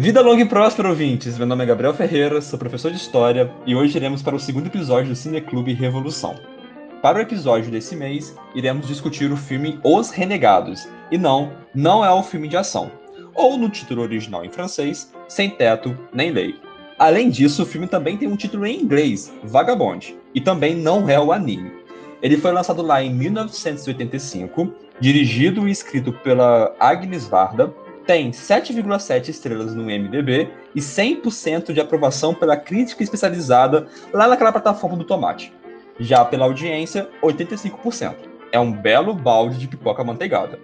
Vida longa e próspera, ouvintes! Meu nome é Gabriel Ferreira, sou professor de História e hoje iremos para o segundo episódio do Cineclube Revolução. Para o episódio desse mês, iremos discutir o filme Os Renegados. E não, não é um filme de ação. Ou no título original em francês, Sem Teto Nem Lei. Além disso, o filme também tem um título em inglês, Vagabond, e também não é o anime. Ele foi lançado lá em 1985, dirigido e escrito pela Agnes Varda, tem 7,7 estrelas no MDB e 100% de aprovação pela crítica especializada lá naquela plataforma do Tomate. Já pela audiência, 85%. É um belo balde de pipoca manteigada.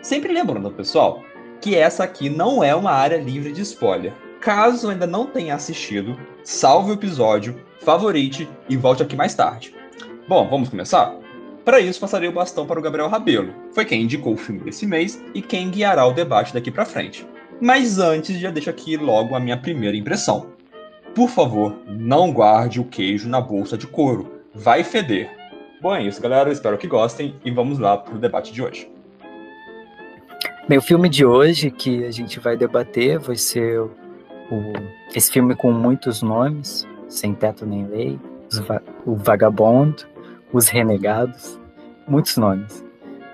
Sempre lembrando, pessoal, que essa aqui não é uma área livre de spoiler. Caso ainda não tenha assistido, salve o episódio, favorite e volte aqui mais tarde. Bom, vamos começar? Para isso, passarei o bastão para o Gabriel Rabelo. Foi quem indicou o filme desse mês e quem guiará o debate daqui para frente. Mas antes, já deixo aqui logo a minha primeira impressão. Por favor, não guarde o queijo na bolsa de couro. Vai feder. Bom, é isso, galera. Espero que gostem e vamos lá para o debate de hoje. O filme de hoje que a gente vai debater vai ser o, esse filme com muitos nomes, Sem Teto Nem Lei, o Vagabundo, Os Renegados, muitos nomes.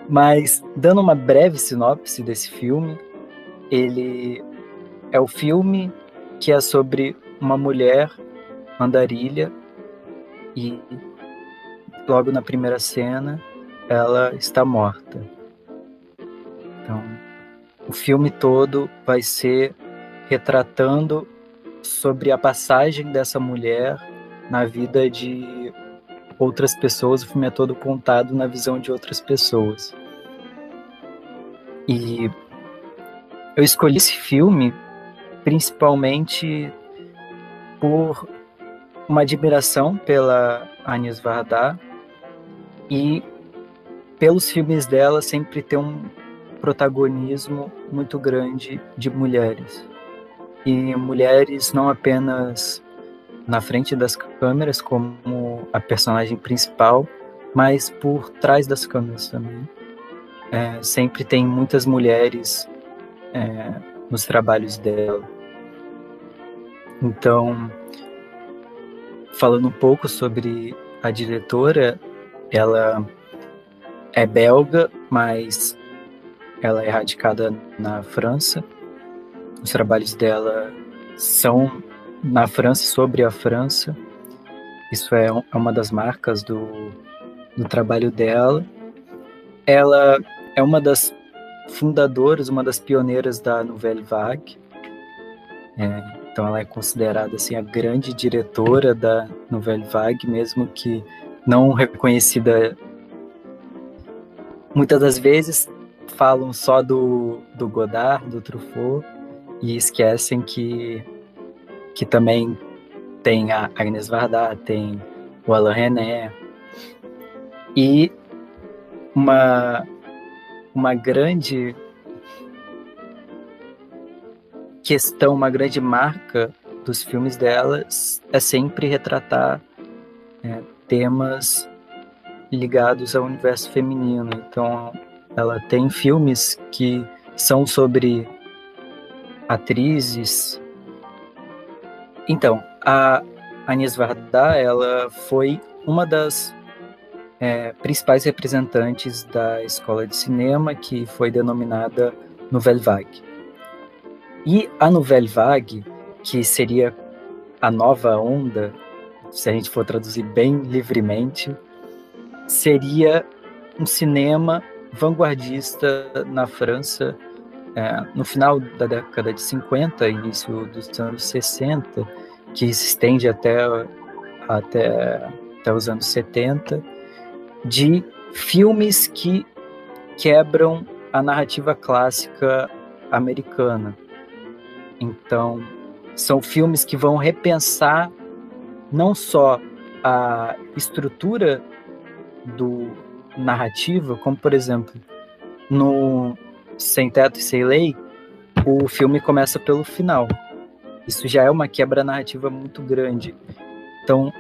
Mas, dando uma breve sinopse desse filme, ele é o filme que é sobre uma mulher andarilha e logo na primeira cena ela está morta. Então, o filme todo vai ser retratando sobre a passagem dessa mulher na vida de outras pessoas, o filme é todo contado na visão de outras pessoas. E eu escolhi esse filme principalmente por uma admiração pela Anis Varda e pelos filmes dela sempre ter um protagonismo muito grande de mulheres. E mulheres não apenas na frente das câmeras como a personagem principal, mas por trás das câmeras também. É, sempre tem muitas mulheres é, nos trabalhos dela. Então, falando um pouco sobre a diretora, ela é belga, mas ela é radicada na França. Os trabalhos dela são na França sobre a França. Isso é, é uma das marcas do, do trabalho dela. Ela é uma das fundadoras, uma das pioneiras da Nouvelle Vague. É, então ela é considerada assim a grande diretora da Nouvelle Vague, mesmo que não reconhecida. Muitas das vezes falam só do, do Godard, do Truffaut, e esquecem que que também tem a Agnes Varda, tem o Alain René, e uma, uma grande questão, uma grande marca dos filmes delas é sempre retratar é, temas ligados ao universo feminino. Então, ela tem filmes que são sobre atrizes então, a Anis Varda, ela foi uma das é, principais representantes da escola de cinema que foi denominada Nouvelle Vague. E a Nouvelle Vague, que seria a nova onda, se a gente for traduzir bem livremente, seria um cinema vanguardista na França é, no final da década de 50, início dos anos 60, que se estende até, até, até os anos 70, de filmes que quebram a narrativa clássica americana. Então, são filmes que vão repensar não só a estrutura do narrativa, como por exemplo, no sem Teto e Sem Lei, o filme começa pelo final. Isso já é uma quebra narrativa muito grande. Então,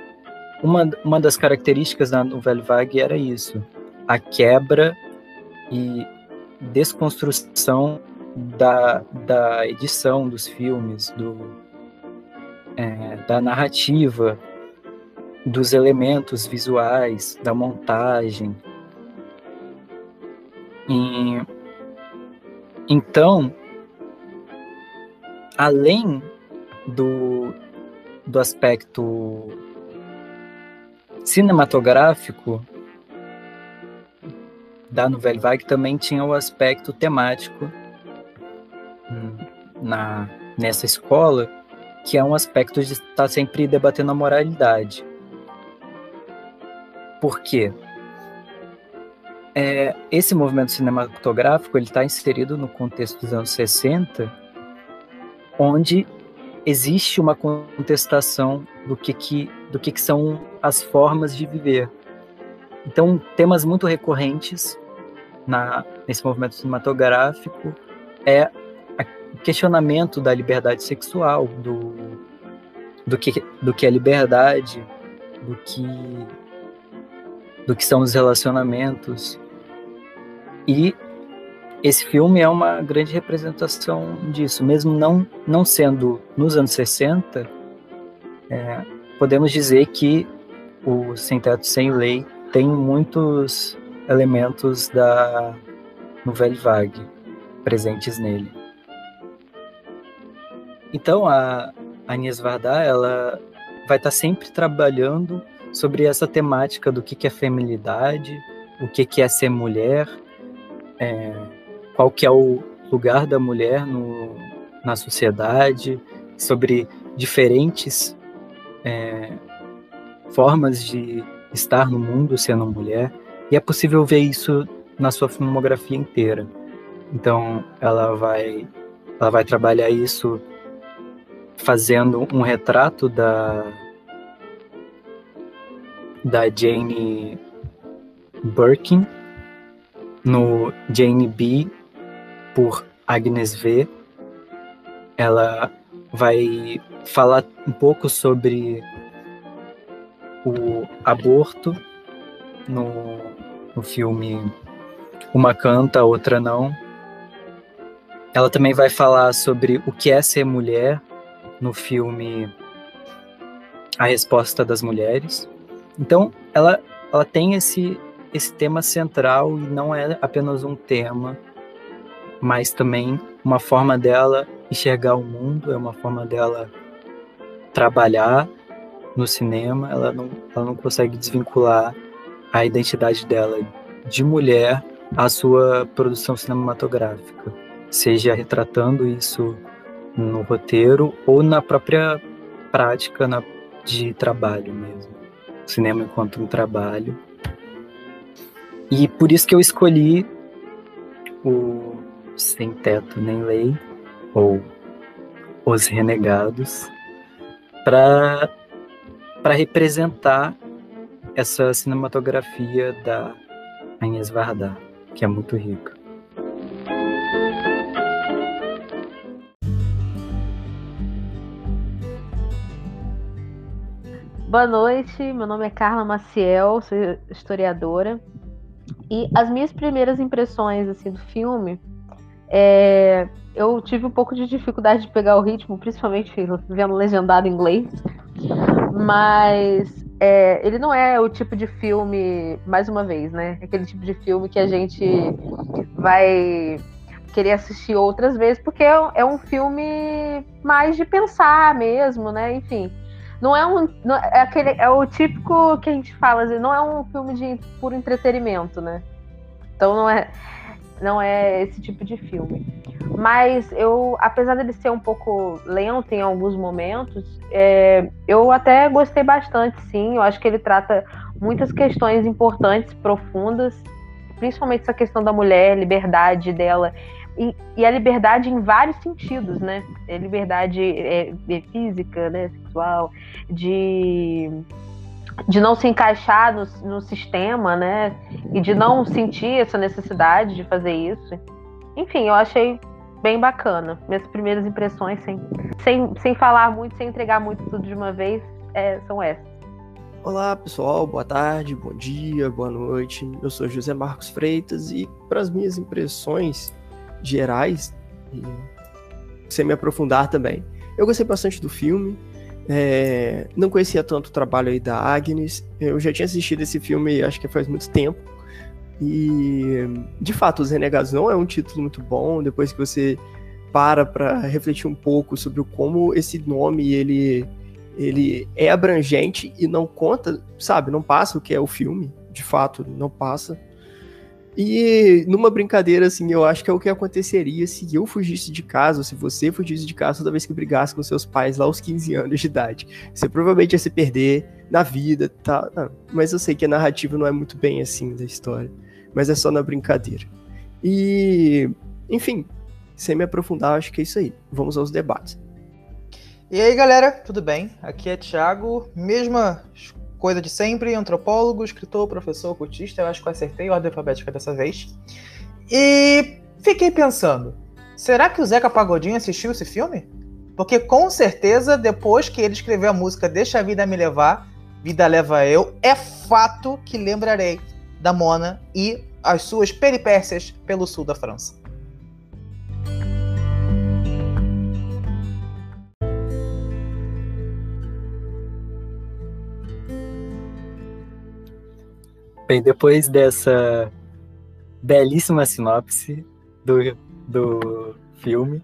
uma, uma das características da novela vague era isso: a quebra e desconstrução da, da edição dos filmes, do, é, da narrativa, dos elementos visuais, da montagem. E, então, além do, do aspecto cinematográfico da Nouvelle Vague também tinha o aspecto temático hum, na nessa escola, que é um aspecto de estar sempre debatendo a moralidade. Por quê? É, esse movimento cinematográfico ele está inserido no contexto dos anos 60, onde existe uma contestação do que, que, do que, que são as formas de viver. Então, temas muito recorrentes na, nesse movimento cinematográfico é o questionamento da liberdade sexual, do, do, que, do que é liberdade, do que, do que são os relacionamentos. E esse filme é uma grande representação disso, mesmo não, não sendo nos anos 60, é, podemos dizer que o Sem Teto Sem Lei tem muitos elementos da Nouvelle Vague presentes nele. Então a Agnès Varda ela vai estar sempre trabalhando sobre essa temática do que, que é feminilidade, o que, que é ser mulher, é, qual que é o lugar da mulher no, na sociedade, sobre diferentes é, formas de estar no mundo sendo mulher. E é possível ver isso na sua filmografia inteira. Então, ela vai ela vai trabalhar isso fazendo um retrato da da Jane Birkin no Jane B por Agnes V. Ela vai falar um pouco sobre o aborto no, no filme Uma Canta, Outra Não. Ela também vai falar sobre o que é ser mulher no filme A Resposta das Mulheres. Então, ela, ela tem esse, esse tema central e não é apenas um tema, mas também uma forma dela enxergar o mundo, é uma forma dela trabalhar no cinema, ela não, ela não consegue desvincular a identidade dela de mulher à sua produção cinematográfica, seja retratando isso no roteiro ou na própria prática na, de trabalho mesmo. cinema enquanto um trabalho. E por isso que eu escolhi o Sem Teto Nem Lei, ou Os Renegados, para representar essa cinematografia da Agnes Varda, que é muito rica. Boa noite, meu nome é Carla Maciel, sou historiadora. E as minhas primeiras impressões assim do filme, é, eu tive um pouco de dificuldade de pegar o ritmo, principalmente vendo legendado em inglês. Mas é, ele não é o tipo de filme, mais uma vez, né? Aquele tipo de filme que a gente vai querer assistir outras vezes, porque é, é um filme mais de pensar mesmo, né? Enfim. Não é um. Não, é, aquele, é o típico que a gente fala, assim, não é um filme de puro entretenimento, né? Então não é, não é esse tipo de filme. Mas eu, apesar dele ser um pouco lento em alguns momentos, é, eu até gostei bastante, sim. Eu acho que ele trata muitas questões importantes, profundas, principalmente essa questão da mulher, liberdade dela. E, a liberdade em vários sentidos, né? É liberdade é, é física, né? sexual, de de não se encaixar no, no, sistema, né? E de não sentir essa necessidade de fazer isso. Enfim, eu achei bem bacana. Minhas primeiras impressões, sem, sem, sem falar muito, sem entregar muito tudo de uma vez, é, são essas. Olá pessoal, boa tarde, bom dia, boa noite. Eu sou José Marcos Freitas e para as minhas impressões gerais E sem me aprofundar também. Eu gostei bastante do filme. É, não conhecia tanto o trabalho aí da Agnes. Eu já tinha assistido esse filme, acho que faz muito tempo. E, de fato, Os Renegados não é um título muito bom. Depois que você para para refletir um pouco sobre como esse nome ele, ele é abrangente e não conta, sabe? Não passa o que é o filme, de fato, não passa. E numa brincadeira, assim, eu acho que é o que aconteceria se eu fugisse de casa, ou se você fugisse de casa toda vez que brigasse com seus pais lá aos 15 anos de idade. Você provavelmente ia se perder na vida, tá? Não, mas eu sei que a narrativa não é muito bem assim da história. Mas é só na brincadeira. E, enfim, sem me aprofundar, acho que é isso aí. Vamos aos debates. E aí, galera, tudo bem? Aqui é Thiago, mesma coisa de sempre, antropólogo, escritor, professor, cultista, eu acho que eu acertei a ordem alfabética dessa vez. E fiquei pensando, será que o Zeca Pagodinho assistiu esse filme? Porque com certeza, depois que ele escreveu a música Deixa a Vida Me Levar, Vida Leva Eu, é fato que lembrarei da Mona e as suas peripécias pelo sul da França. Bem, depois dessa belíssima sinopse do, do filme,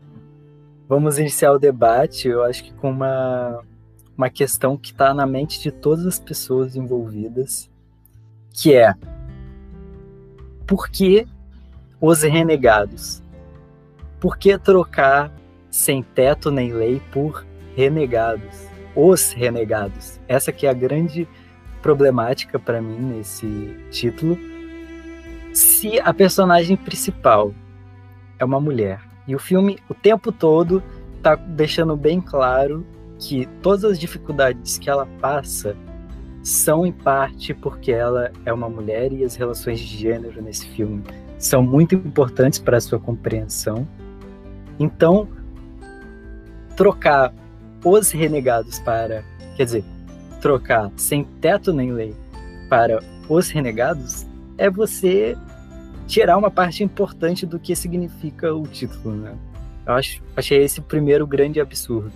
vamos iniciar o debate, eu acho que com uma, uma questão que está na mente de todas as pessoas envolvidas, que é por que os renegados? Por que trocar sem teto nem lei por renegados? Os renegados. Essa que é a grande problemática para mim nesse título. Se a personagem principal é uma mulher e o filme o tempo todo tá deixando bem claro que todas as dificuldades que ela passa são em parte porque ela é uma mulher e as relações de gênero nesse filme são muito importantes para a sua compreensão. Então, trocar os renegados para, quer dizer, trocar sem teto nem lei para os renegados é você tirar uma parte importante do que significa o título, né? Eu acho, achei esse o primeiro grande absurdo.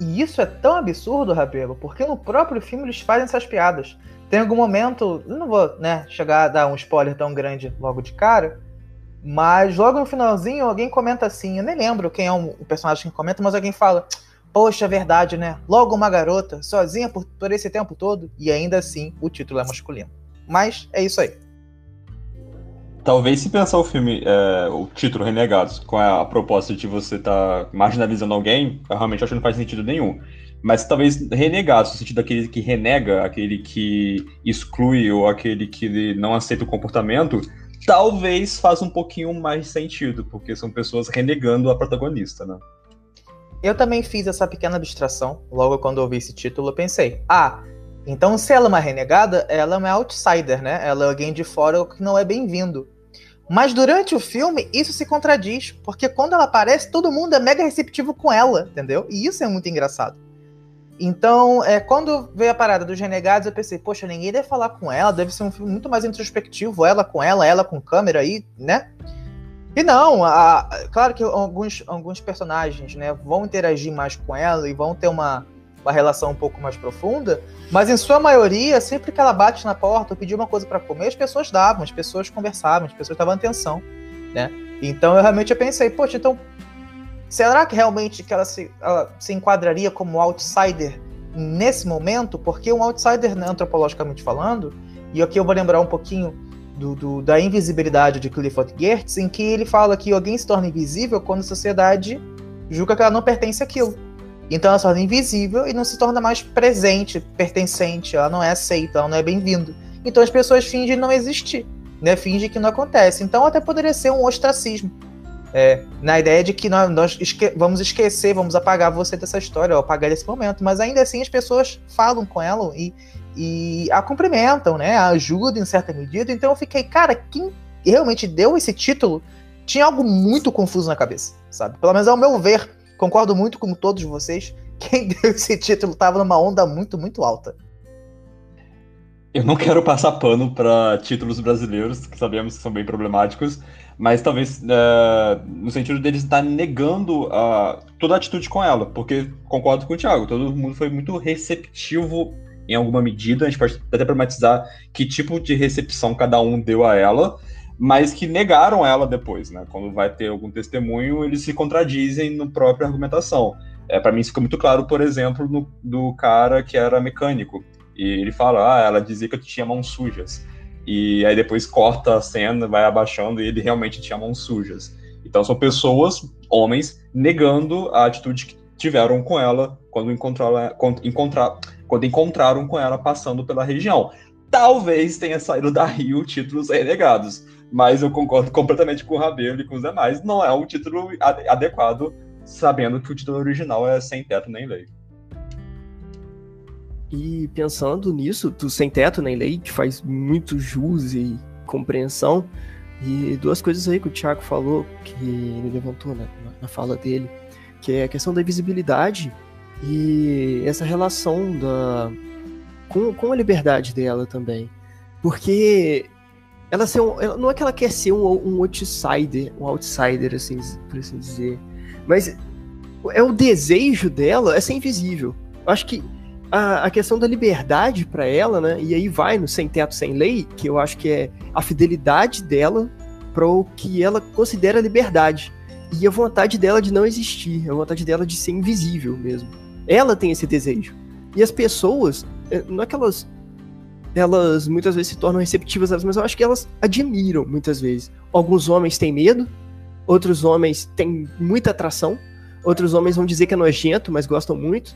E isso é tão absurdo, Rabelo, porque no próprio filme eles fazem essas piadas. Tem algum momento, não vou né, chegar a dar um spoiler tão grande logo de cara, mas logo no finalzinho alguém comenta assim, eu nem lembro quem é o personagem que comenta, mas alguém fala: Poxa, é verdade, né? Logo uma garota, sozinha por, por esse tempo todo, e ainda assim o título é masculino. Mas é isso aí. Talvez se pensar o filme, é, o título Renegados, com a, a proposta de você estar tá marginalizando alguém, eu realmente acho que não faz sentido nenhum. Mas talvez renegados, no sentido daquele que renega, aquele que exclui ou aquele que não aceita o comportamento, talvez faça um pouquinho mais sentido, porque são pessoas renegando a protagonista, né? Eu também fiz essa pequena abstração, logo quando ouvi esse título, eu pensei, ah, então se ela é uma renegada, ela é uma outsider, né? Ela é alguém de fora que não é bem-vindo. Mas durante o filme, isso se contradiz, porque quando ela aparece, todo mundo é mega receptivo com ela, entendeu? E isso é muito engraçado. Então, é, quando veio a parada dos renegados, eu pensei, poxa, ninguém deve falar com ela, deve ser um filme muito mais introspectivo, ela com ela, ela com câmera aí, né? E não, a, claro que alguns, alguns personagens né, vão interagir mais com ela e vão ter uma, uma relação um pouco mais profunda, mas em sua maioria, sempre que ela bate na porta ou pedia uma coisa para comer, as pessoas davam, as pessoas conversavam, as pessoas davam atenção, né? Então eu realmente pensei, poxa, então será que realmente que ela se, ela se enquadraria como outsider nesse momento? Porque um outsider, né, antropologicamente falando, e aqui eu vou lembrar um pouquinho do, do, da invisibilidade de Clifford Geertz, em que ele fala que alguém se torna invisível quando a sociedade julga que ela não pertence àquilo. Então ela se torna invisível e não se torna mais presente, pertencente, ela não é aceita, ela não é bem-vindo. Então as pessoas fingem não existir, né? fingem que não acontece. Então até poderia ser um ostracismo. É, na ideia de que nós, nós esque vamos esquecer, vamos apagar você dessa história, ou apagar desse momento. Mas ainda assim as pessoas falam com ela e e a cumprimentam, né? A ajudam em certa medida. Então eu fiquei, cara, quem realmente deu esse título tinha algo muito confuso na cabeça, sabe? Pelo menos ao meu ver, concordo muito com todos vocês. Quem deu esse título estava numa onda muito, muito alta. Eu não quero passar pano para títulos brasileiros, que sabemos que são bem problemáticos, mas talvez uh, no sentido deles estar negando uh, toda a atitude com ela, porque concordo com o Thiago, todo mundo foi muito receptivo em alguma medida, a gente pode até problematizar que tipo de recepção cada um deu a ela, mas que negaram ela depois, né? Quando vai ter algum testemunho, eles se contradizem na própria argumentação. É, para mim isso fica muito claro, por exemplo, no, do cara que era mecânico. E ele fala, ah, ela dizia que eu tinha mãos sujas. E aí depois corta a cena, vai abaixando e ele realmente tinha mãos sujas. Então são pessoas, homens, negando a atitude que tiveram com ela quando encontraram, quando, encontrar, quando encontraram com ela passando pela região. Talvez tenha saído daí o títulos renegados, mas eu concordo completamente com o Rabelo e com os demais. Não é um título adequado, sabendo que o título original é Sem Teto Nem Lei. E pensando nisso, do Sem Teto Nem Lei, que faz muito jus e compreensão, e duas coisas aí que o Thiago falou, que ele levantou na, na fala dele, que é a questão da visibilidade e essa relação da, com, com a liberdade dela também. Porque ela, ser um, ela não é que ela quer ser um, um outsider, um outsider, assim, por assim dizer, mas é o desejo dela é ser invisível. Eu acho que a, a questão da liberdade para ela, né? E aí vai no Sem Teto Sem Lei, que eu acho que é a fidelidade dela para o que ela considera liberdade. E a vontade dela de não existir, a vontade dela de ser invisível mesmo. Ela tem esse desejo. E as pessoas, é, não é que elas, elas muitas vezes se tornam receptivas, mas eu acho que elas admiram muitas vezes. Alguns homens têm medo, outros homens têm muita atração, outros homens vão dizer que é nojento, mas gostam muito.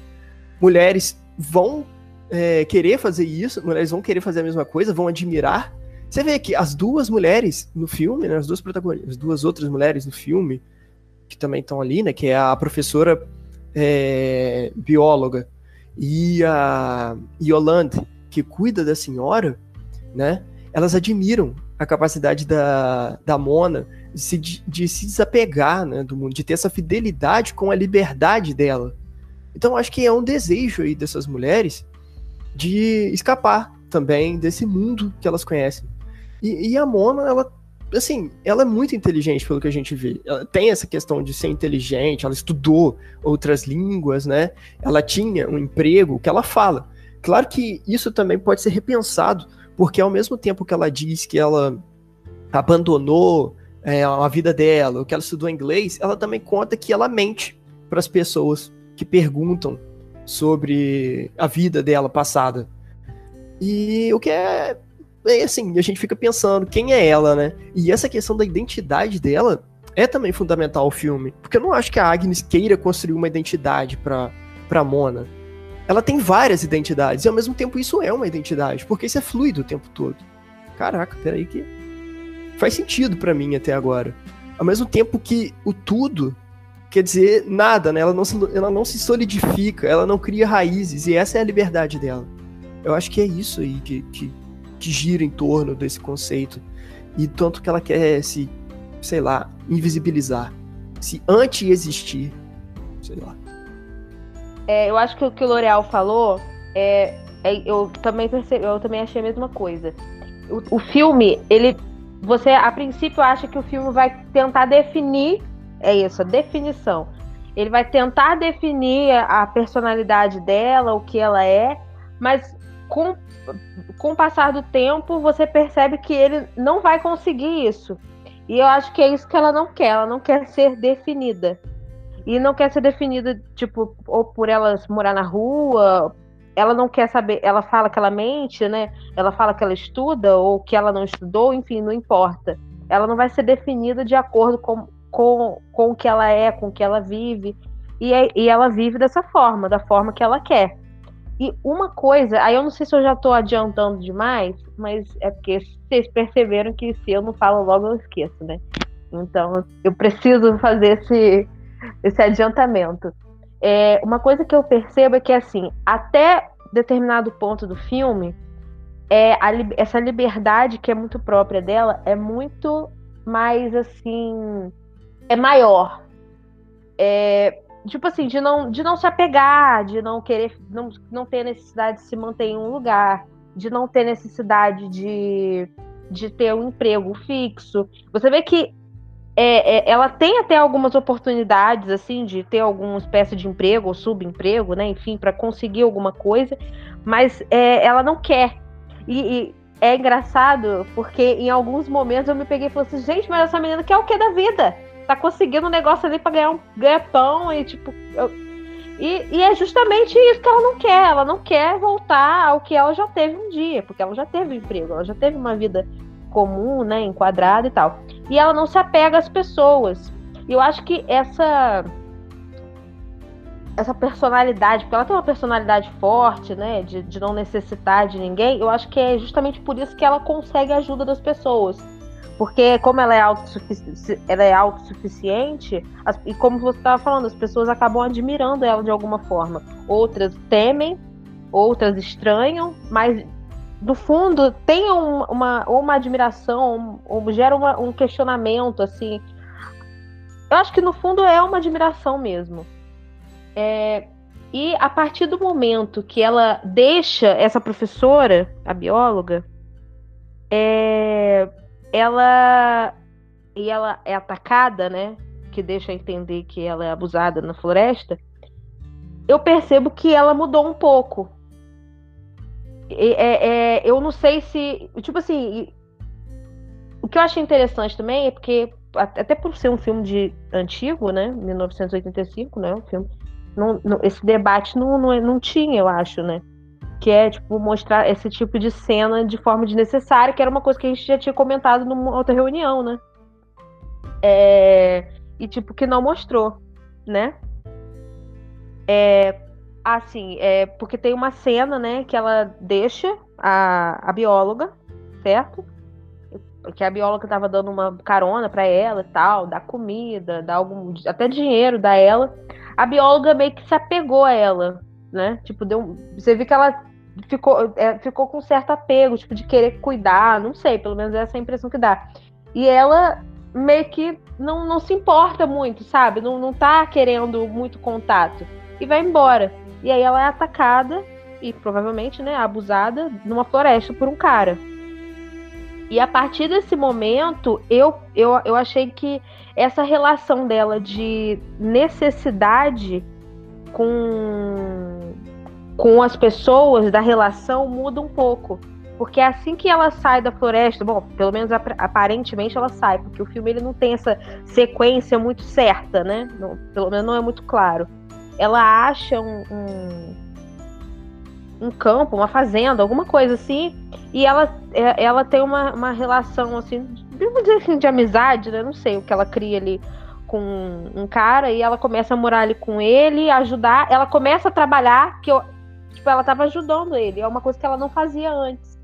Mulheres vão é, querer fazer isso, mulheres vão querer fazer a mesma coisa, vão admirar. Você vê que as duas mulheres no filme, né, as duas protagonistas, as duas outras mulheres no filme, que também estão ali, né, que é a professora é, bióloga e a Yolande, que cuida da senhora, né, elas admiram a capacidade da, da Mona de se, de se desapegar né, do mundo, de ter essa fidelidade com a liberdade dela. Então acho que é um desejo aí dessas mulheres de escapar também desse mundo que elas conhecem. E, e, a Mona, ela, assim, ela é muito inteligente pelo que a gente vê. Ela tem essa questão de ser inteligente, ela estudou outras línguas, né? Ela tinha um emprego que ela fala. Claro que isso também pode ser repensado, porque ao mesmo tempo que ela diz que ela abandonou é, a vida dela, que ela estudou inglês, ela também conta que ela mente para as pessoas que perguntam sobre a vida dela passada. E o que é, é assim, a gente fica pensando quem é ela, né? E essa questão da identidade dela é também fundamental ao filme, porque eu não acho que a Agnes queira construir uma identidade para para Mona. Ela tem várias identidades e ao mesmo tempo isso é uma identidade, porque isso é fluido o tempo todo. Caraca, peraí que faz sentido para mim até agora. Ao mesmo tempo que o tudo quer dizer nada, né? Ela não, se, ela não se solidifica, ela não cria raízes, e essa é a liberdade dela. Eu acho que é isso aí que, que, que gira em torno desse conceito. E tanto que ela quer se, sei lá, invisibilizar, se anti-existir, sei lá. É, eu acho que o que o L'Oreal falou é, é, eu também percebi, eu também achei a mesma coisa. O, o filme, ele, você a princípio acha que o filme vai tentar definir é isso, a definição. Ele vai tentar definir a personalidade dela, o que ela é, mas com, com o passar do tempo você percebe que ele não vai conseguir isso. E eu acho que é isso que ela não quer, ela não quer ser definida. E não quer ser definida, tipo, ou por ela morar na rua, ela não quer saber, ela fala que ela mente, né? Ela fala que ela estuda ou que ela não estudou, enfim, não importa. Ela não vai ser definida de acordo com, com, com o que ela é, com o que ela vive. E, é, e ela vive dessa forma, da forma que ela quer. E uma coisa, aí eu não sei se eu já estou adiantando demais, mas é porque vocês perceberam que se eu não falo logo eu esqueço, né? Então eu preciso fazer esse, esse adiantamento. É, uma coisa que eu percebo é que assim, até determinado ponto do filme, é a, essa liberdade que é muito própria dela é muito mais assim é maior. É, tipo assim, de não, de não se apegar, de não querer, não, não ter necessidade de se manter em um lugar. de não ter necessidade de, de ter um emprego fixo. Você vê que é, é, ela tem até algumas oportunidades, assim, de ter alguma espécie de emprego ou subemprego, né? Enfim, para conseguir alguma coisa, mas é, ela não quer. E, e, é engraçado porque em alguns momentos eu me peguei e falei assim: gente, mas essa menina quer o que da vida? Tá conseguindo um negócio ali para ganhar um pão e tipo. Eu... E, e, é justamente isso que ela não quer. Ela não quer voltar ao que ela já teve um dia, porque ela já teve um emprego, ela já teve uma vida comum, né, enquadrada e tal. E ela não se apega às pessoas. E eu acho que essa essa personalidade, porque ela tem uma personalidade forte, né, de, de não necessitar de ninguém, eu acho que é justamente por isso que ela consegue a ajuda das pessoas. Porque como ela é, autossufici ela é autossuficiente, as, e como você estava falando, as pessoas acabam admirando ela de alguma forma. Outras temem, outras estranham, mas no fundo tem um, uma, uma admiração, ou gera uma, um questionamento, assim. Eu acho que no fundo é uma admiração mesmo. É, e a partir do momento que ela deixa essa professora, a bióloga, é, ela e ela é atacada, né? Que deixa entender que ela é abusada na floresta. Eu percebo que ela mudou um pouco. É, é, eu não sei se. Tipo assim. O que eu achei interessante também é porque, até por ser um filme de antigo, né? 1985, né? Um filme não, não, esse debate não, não, não tinha, eu acho, né? Que é, tipo, mostrar esse tipo de cena de forma desnecessária, que era uma coisa que a gente já tinha comentado numa outra reunião, né? É, e, tipo, que não mostrou, né? É, assim, é, porque tem uma cena, né, que ela deixa a, a bióloga, certo? Que a bióloga tava dando uma carona para ela e tal, dá comida, dá algum, até dinheiro da ela a bióloga meio que se apegou a ela, né? Tipo, deu, você viu que ela ficou, é, ficou com certo apego, tipo, de querer cuidar, não sei, pelo menos essa é a impressão que dá. E ela meio que não, não se importa muito, sabe? Não, não tá querendo muito contato. E vai embora. E aí ela é atacada e provavelmente, né, abusada numa floresta por um cara. E a partir desse momento, eu, eu, eu achei que essa relação dela de necessidade com, com as pessoas, da relação, muda um pouco. Porque é assim que ela sai da floresta, bom, pelo menos aparentemente ela sai, porque o filme ele não tem essa sequência muito certa, né? Não, pelo menos não é muito claro. Ela acha um, um, um campo, uma fazenda, alguma coisa assim, e ela, é, ela tem uma, uma relação assim vamos dizer assim, de amizade, né? Não sei o que ela cria ali com um cara e ela começa a morar ali com ele, ajudar. Ela começa a trabalhar, que eu, tipo, ela tava ajudando ele. É uma coisa que ela não fazia antes.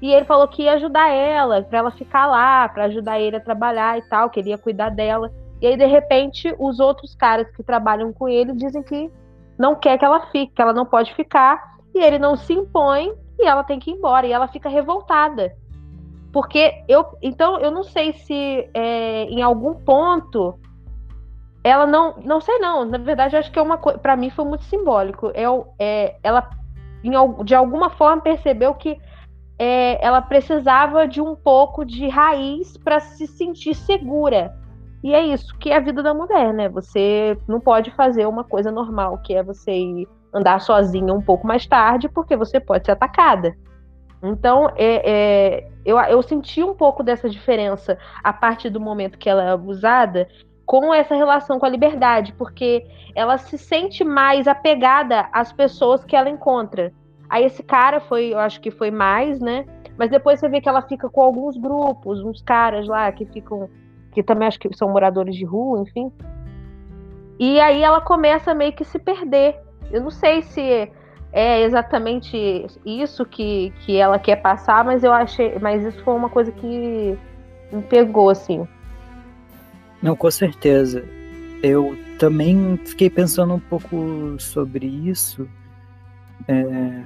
E ele falou que ia ajudar ela, para ela ficar lá, para ajudar ele a trabalhar e tal, queria cuidar dela. E aí, de repente, os outros caras que trabalham com ele dizem que não quer que ela fique, que ela não pode ficar. E ele não se impõe e ela tem que ir embora. E ela fica revoltada. Porque eu. Então, eu não sei se é, em algum ponto ela não. Não sei, não. Na verdade, acho que é uma coisa. Para mim foi muito simbólico. É, é, ela, em, de alguma forma, percebeu que é, ela precisava de um pouco de raiz para se sentir segura. E é isso que é a vida da mulher, né? Você não pode fazer uma coisa normal, que é você ir andar sozinha um pouco mais tarde, porque você pode ser atacada. Então, é, é, eu, eu senti um pouco dessa diferença a partir do momento que ela é abusada com essa relação com a liberdade, porque ela se sente mais apegada às pessoas que ela encontra. Aí esse cara foi, eu acho que foi mais, né? Mas depois você vê que ela fica com alguns grupos, uns caras lá que ficam, que também acho que são moradores de rua, enfim. E aí ela começa meio que se perder. Eu não sei se é exatamente isso que, que ela quer passar, mas eu achei, mas isso foi uma coisa que me pegou assim. Não, com certeza. Eu também fiquei pensando um pouco sobre isso, é,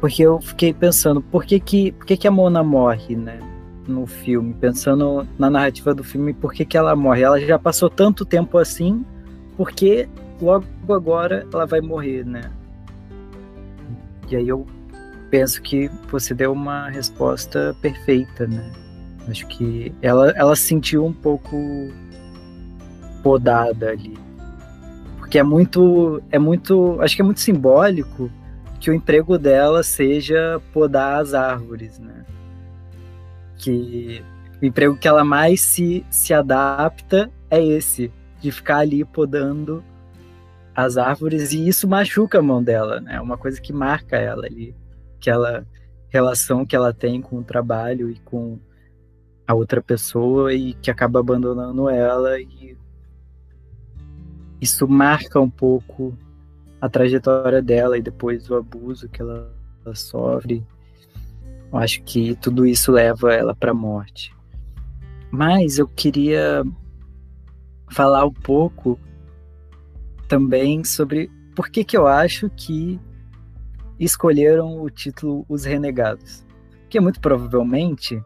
porque eu fiquei pensando por que que, por que, que a Mona morre, né? No filme, pensando na narrativa do filme, por que, que ela morre? Ela já passou tanto tempo assim, porque logo agora ela vai morrer, né? E aí eu penso que você deu uma resposta perfeita, né? Acho que ela, ela se sentiu um pouco podada ali. Porque é muito, é muito, acho que é muito simbólico que o emprego dela seja podar as árvores, né? Que o emprego que ela mais se, se adapta é esse, de ficar ali podando as árvores e isso machuca a mão dela, né? É uma coisa que marca ela ali, aquela relação que ela tem com o trabalho e com a outra pessoa e que acaba abandonando ela e isso marca um pouco a trajetória dela e depois o abuso que ela, ela sofre. Eu acho que tudo isso leva ela para a morte. Mas eu queria falar um pouco também sobre por que, que eu acho que escolheram o título Os Renegados. Porque muito provavelmente,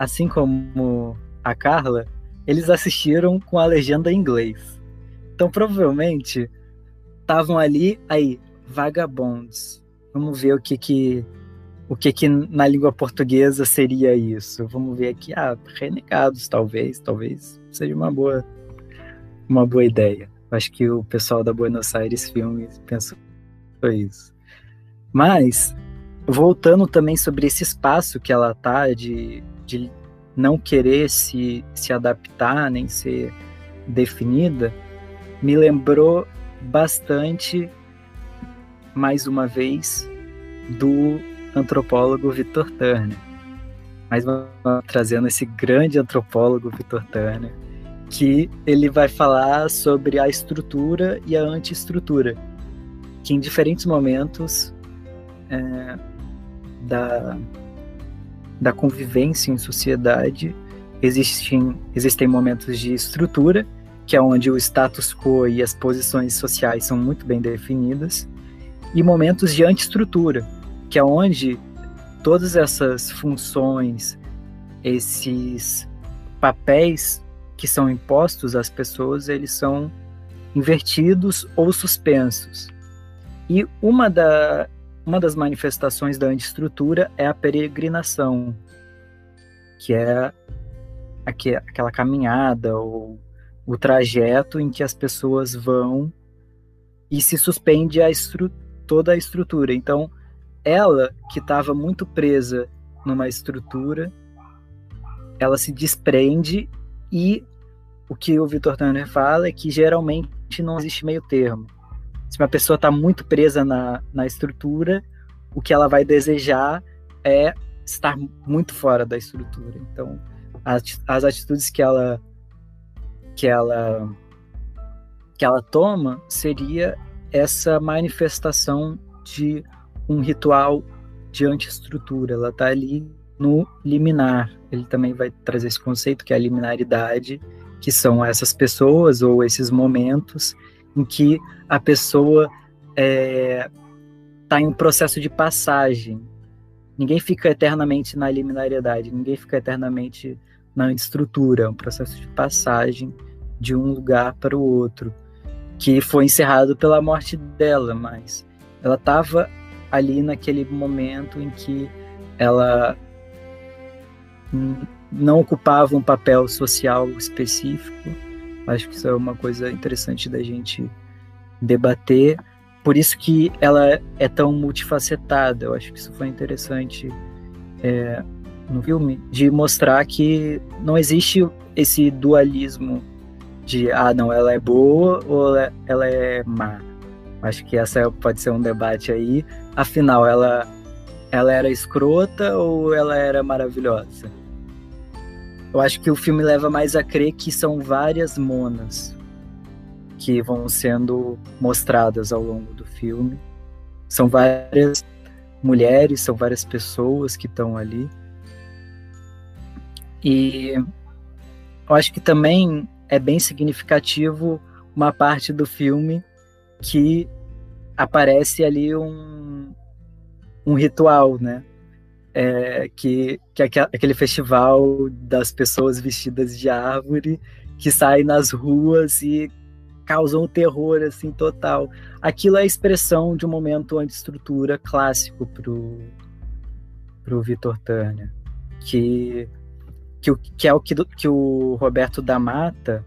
assim como a Carla, eles assistiram com a legenda em inglês. Então provavelmente estavam ali, aí, vagabonds. Vamos ver o que que o que que na língua portuguesa seria isso. Vamos ver aqui, ah, renegados talvez, talvez seja uma boa uma boa ideia. Acho que o pessoal da Buenos Aires Filmes pensou isso. Mas, voltando também sobre esse espaço que ela tá de, de não querer se, se adaptar, nem ser definida, me lembrou bastante, mais uma vez, do antropólogo Victor Turner. Mais uma trazendo esse grande antropólogo Victor Turner, que ele vai falar sobre a estrutura e a antiestrutura, que em diferentes momentos é, da, da convivência em sociedade existem, existem momentos de estrutura, que é onde o status quo e as posições sociais são muito bem definidas, e momentos de antiestrutura, que é onde todas essas funções, esses papéis que são impostos às pessoas, eles são invertidos ou suspensos. E uma, da, uma das manifestações da antiestrutura é a peregrinação, que é aquela caminhada ou o trajeto em que as pessoas vão e se suspende a toda a estrutura. Então, ela que estava muito presa numa estrutura, ela se desprende e o que o Victor Turner fala é que geralmente não existe meio termo. Se uma pessoa está muito presa na, na estrutura, o que ela vai desejar é estar muito fora da estrutura. Então, as, atitudes que ela que ela que ela toma seria essa manifestação de um ritual de antiestrutura. Ela está ali no liminar. Ele também vai trazer esse conceito que é a liminaridade, que são essas pessoas ou esses momentos em que a pessoa está é, tá em um processo de passagem. Ninguém fica eternamente na liminariedade, ninguém fica eternamente na estrutura, é um processo de passagem de um lugar para o outro, que foi encerrado pela morte dela, mas ela estava ali naquele momento em que ela não ocupava um papel social específico. Acho que isso é uma coisa interessante da gente debater. Por isso que ela é tão multifacetada. Eu acho que isso foi interessante é, no filme, de mostrar que não existe esse dualismo de, ah, não, ela é boa ou ela é má. Acho que essa pode ser um debate aí. Afinal, ela, ela era escrota ou ela era maravilhosa? Eu acho que o filme leva mais a crer que são várias monas que vão sendo mostradas ao longo do filme. São várias mulheres, são várias pessoas que estão ali. E eu acho que também é bem significativo uma parte do filme que aparece ali um, um ritual, né? É, que, que aquele festival das pessoas vestidas de árvore que sai nas ruas e causam o terror assim total. Aquilo é a expressão de um momento antiestrutura clássico pro pro Vitor Turner, que que, que é o que, que o Roberto da Mata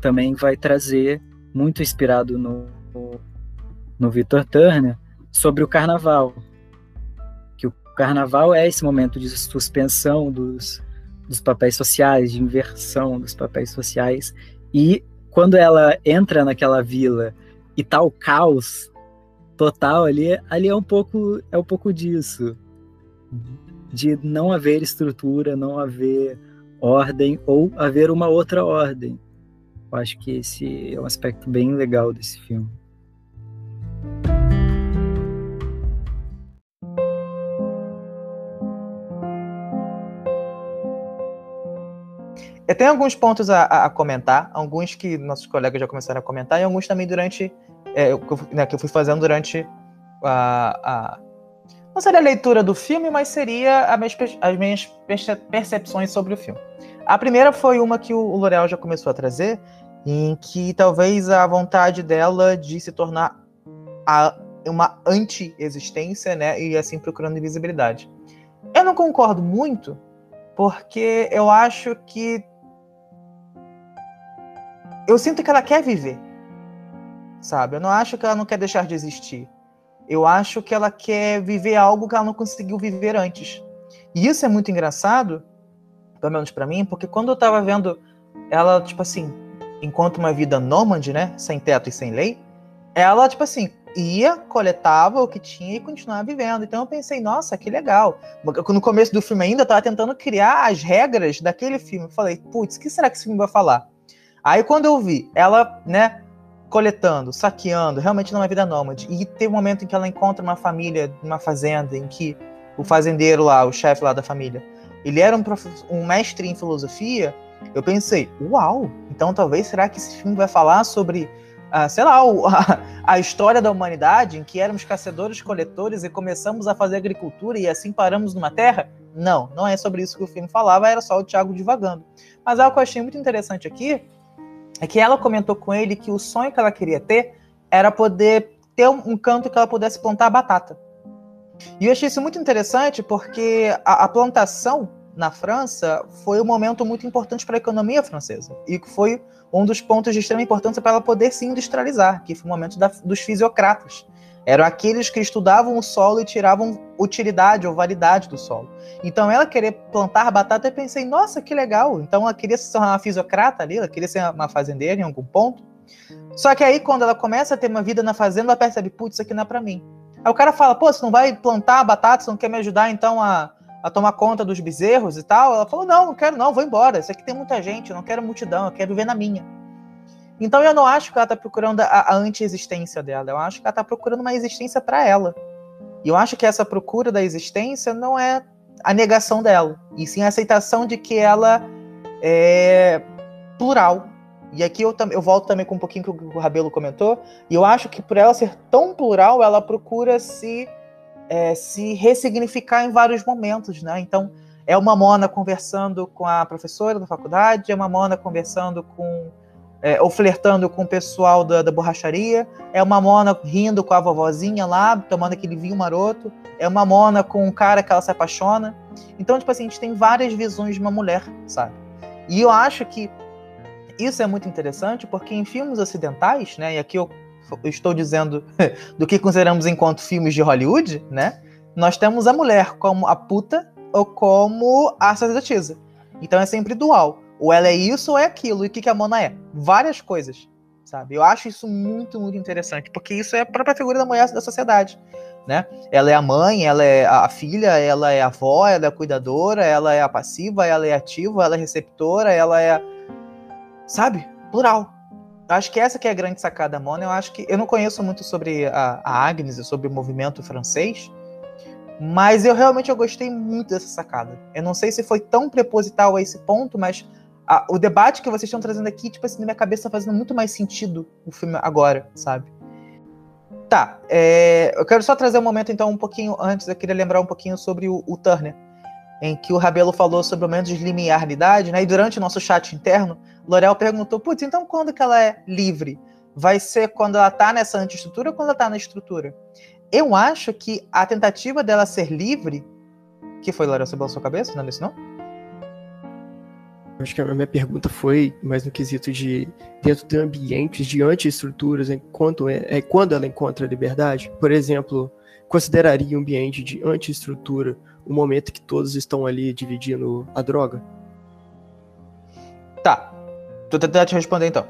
também vai trazer, muito inspirado no, no Vitor Turner, sobre o carnaval. Carnaval é esse momento de suspensão dos, dos papéis sociais, de inversão dos papéis sociais, e quando ela entra naquela vila e tá o caos total ali, ali é um pouco é um pouco disso de não haver estrutura, não haver ordem ou haver uma outra ordem. Eu acho que esse é um aspecto bem legal desse filme. Eu tenho alguns pontos a, a, comentar, alguns que nossos colegas já começaram a comentar, e alguns também durante. É, que, eu, né, que eu fui fazendo durante a, a, Não seria a leitura do filme, mas seria minhas, as minhas percepções sobre o filme. A primeira foi uma que o L'Oréal já começou a trazer, em que talvez a vontade dela de se tornar a, uma anti-existência, né, e assim procurando invisibilidade. Eu não concordo muito, porque eu acho que eu sinto que ela quer viver. Sabe? Eu não acho que ela não quer deixar de existir. Eu acho que ela quer viver algo que ela não conseguiu viver antes. E isso é muito engraçado, pelo menos para mim, porque quando eu tava vendo ela, tipo assim, enquanto uma vida nômade, né, sem teto e sem lei, ela, tipo assim, ia, coletava o que tinha e continuava vivendo. Então eu pensei, nossa, que legal. No começo do filme ainda, eu tava tentando criar as regras daquele filme. Eu falei, putz, o que será que esse filme vai falar? Aí quando eu vi ela, né, coletando, saqueando, realmente numa vida nômade, e tem um momento em que ela encontra uma família, uma fazenda, em que o fazendeiro lá, o chefe lá da família, ele era um, um mestre em filosofia, eu pensei, uau, então talvez será que esse filme vai falar sobre, ah, sei lá, a, a história da humanidade, em que éramos caçadores-coletores e começamos a fazer agricultura e assim paramos numa terra? Não, não é sobre isso que o filme falava, era só o Tiago divagando. Mas algo que eu achei muito interessante aqui é que ela comentou com ele que o sonho que ela queria ter era poder ter um, canto que ela pudesse plantar batata. E eu achei isso muito interessante porque a, a plantação na França foi um momento muito importante para a economia francesa e foi um dos pontos de extrema importância para ela poder se industrializar, que foi o momento da, dos fisiocratas, eram aqueles que estudavam o solo e tiravam utilidade ou validade do solo. Então, ela querer plantar batata, eu pensei, nossa, que legal. Então, ela queria se tornar uma fisiocrata ali, ela queria ser uma fazendeira em algum ponto. Só que aí, quando ela começa a ter uma vida na fazenda, ela percebe, putz, isso aqui não é pra mim. Aí o cara fala, pô, você não vai plantar batata, você não quer me ajudar, então, a, a tomar conta dos bezerros e tal? Ela falou, não, não quero não, vou embora. Isso aqui tem muita gente, eu não quero multidão, eu quero viver na minha. Então eu não acho que ela está procurando a, a anti-existência dela, eu acho que ela está procurando uma existência para ela. E eu acho que essa procura da existência não é a negação dela, e sim a aceitação de que ela é plural. E aqui eu, eu volto também com um pouquinho que o Rabelo comentou, e eu acho que por ela ser tão plural, ela procura se, é, se ressignificar em vários momentos, né? Então, é uma Mona conversando com a professora da faculdade, é uma Mona conversando com é, ou flertando com o pessoal da, da, borracharia, é uma mona rindo com a vovozinha lá, tomando aquele vinho maroto, é uma mona com um cara que ela se apaixona. Então, tipo assim, a gente tem várias visões de uma mulher, sabe? E eu acho que isso é muito interessante porque em filmes ocidentais, né, e aqui eu, estou dizendo do que consideramos enquanto filmes de Hollywood, né, nós temos a mulher como a puta ou como a sacerdotisa. Então é sempre dual ou ela é isso ou é aquilo. E o que, que a Mona é? Várias coisas, sabe? Eu acho isso muito, muito interessante, porque isso é a própria figura da mulher da sociedade. Né? Ela é a mãe, ela é a filha, ela é a avó, ela é a cuidadora, ela é a passiva, ela é ativa, ela é receptora, ela é. Sabe? Plural. Acho que essa que é a grande sacada da Mona. Eu acho que. Eu não conheço muito sobre a, a Agnes e sobre o movimento francês, mas eu realmente eu gostei muito dessa sacada. Eu não sei se foi tão preposital a esse ponto, mas a, o debate que vocês estão trazendo aqui, tipo assim, na minha cabeça tá fazendo muito mais sentido o filme agora, sabe? Tá, é, eu quero só trazer um momento, então, um pouquinho antes, eu queria lembrar um pouquinho sobre o, o Turner, em que o Rabelo falou sobre o momento de limiaridade, né? E durante o nosso chat interno, L'Oréal perguntou, putz, então quando que ela é livre? vai ser quando ela tá nessa antiestrutura ou quando ela tá na estrutura? Eu acho que a tentativa dela ser livre. Que foi, Lara, sobre a sua cabeça? Não é isso, não? Acho que a minha pergunta foi mais no quesito de dentro de ambientes de antiestruturas, enquanto é, é quando ela encontra a liberdade. Por exemplo, consideraria um ambiente de antiestrutura o momento que todos estão ali dividindo a droga? Tá. Tô tentando te responder então.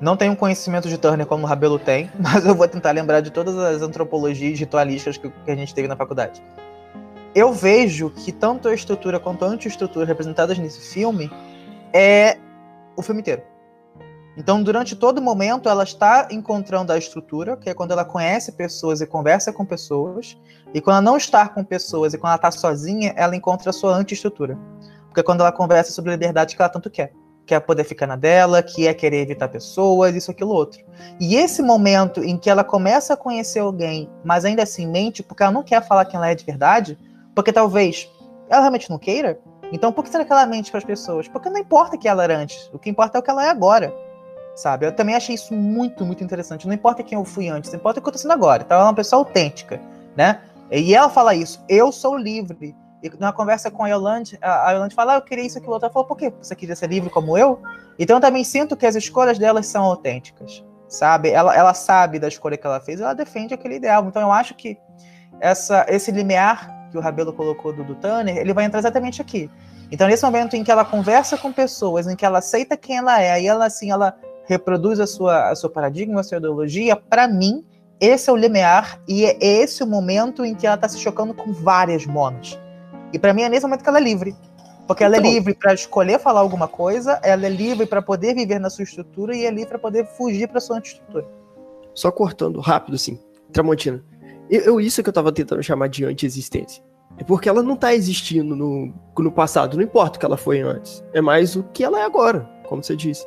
Não tenho conhecimento de Turner como o Rabelo tem, mas eu vou tentar lembrar de todas as antropologias ritualísticas que, que a gente teve na faculdade. Eu vejo que tanto a estrutura quanto a anti-estrutura representadas nesse filme é o filme inteiro. Então, durante todo momento, ela está encontrando a estrutura, que é quando ela conhece pessoas e conversa com pessoas. E quando ela não está com pessoas e quando ela está sozinha, ela encontra a sua anti-estrutura. Porque é quando ela conversa sobre a liberdade que ela tanto quer que é poder ficar na dela, que é querer evitar pessoas, isso, aquilo, outro. E esse momento em que ela começa a conhecer alguém, mas ainda assim mente, porque ela não quer falar quem ela é de verdade, porque talvez ela realmente não queira, então por que será que ela mente para as pessoas? Porque não importa que ela era antes, o que importa é o que ela é agora. Sabe? Eu também achei isso muito, muito interessante. Não importa quem eu fui antes, importa o que tô sendo agora. Então ela é uma pessoa autêntica, né? E ela fala isso, eu sou livre. E na conversa com a Yolande, a Yolande fala, ah, eu queria isso, aquilo, outro. Ela falou, por quê? Você queria ser livre como eu? Então eu também sinto que as escolhas delas são autênticas, sabe? Ela, ela sabe da escolha que ela fez, ela defende aquele ideal. Então eu acho que essa, esse limiar que o Rabelo colocou do, do Tanner, ele vai entrar exatamente aqui. Então nesse momento em que ela conversa com pessoas, em que ela aceita quem ela é, aí ela assim, ela reproduz a sua, a sua paradigma, a sua ideologia, para mim, esse é o limiar e é esse o momento em que ela está se chocando com várias monas. E para mim é nesse momento que ela é livre. Porque ela é então, é livre para escolher falar alguma coisa, ela é livre para poder viver na sua estrutura e é livre para poder fugir para sua antiestrutura. Só cortando rápido assim, Tramontina. Eu, eu, isso que eu tava tentando chamar de anti-existência. É porque ela não tá existindo no, no passado, não importa o que ela foi antes. É mais o que ela é agora, como você disse.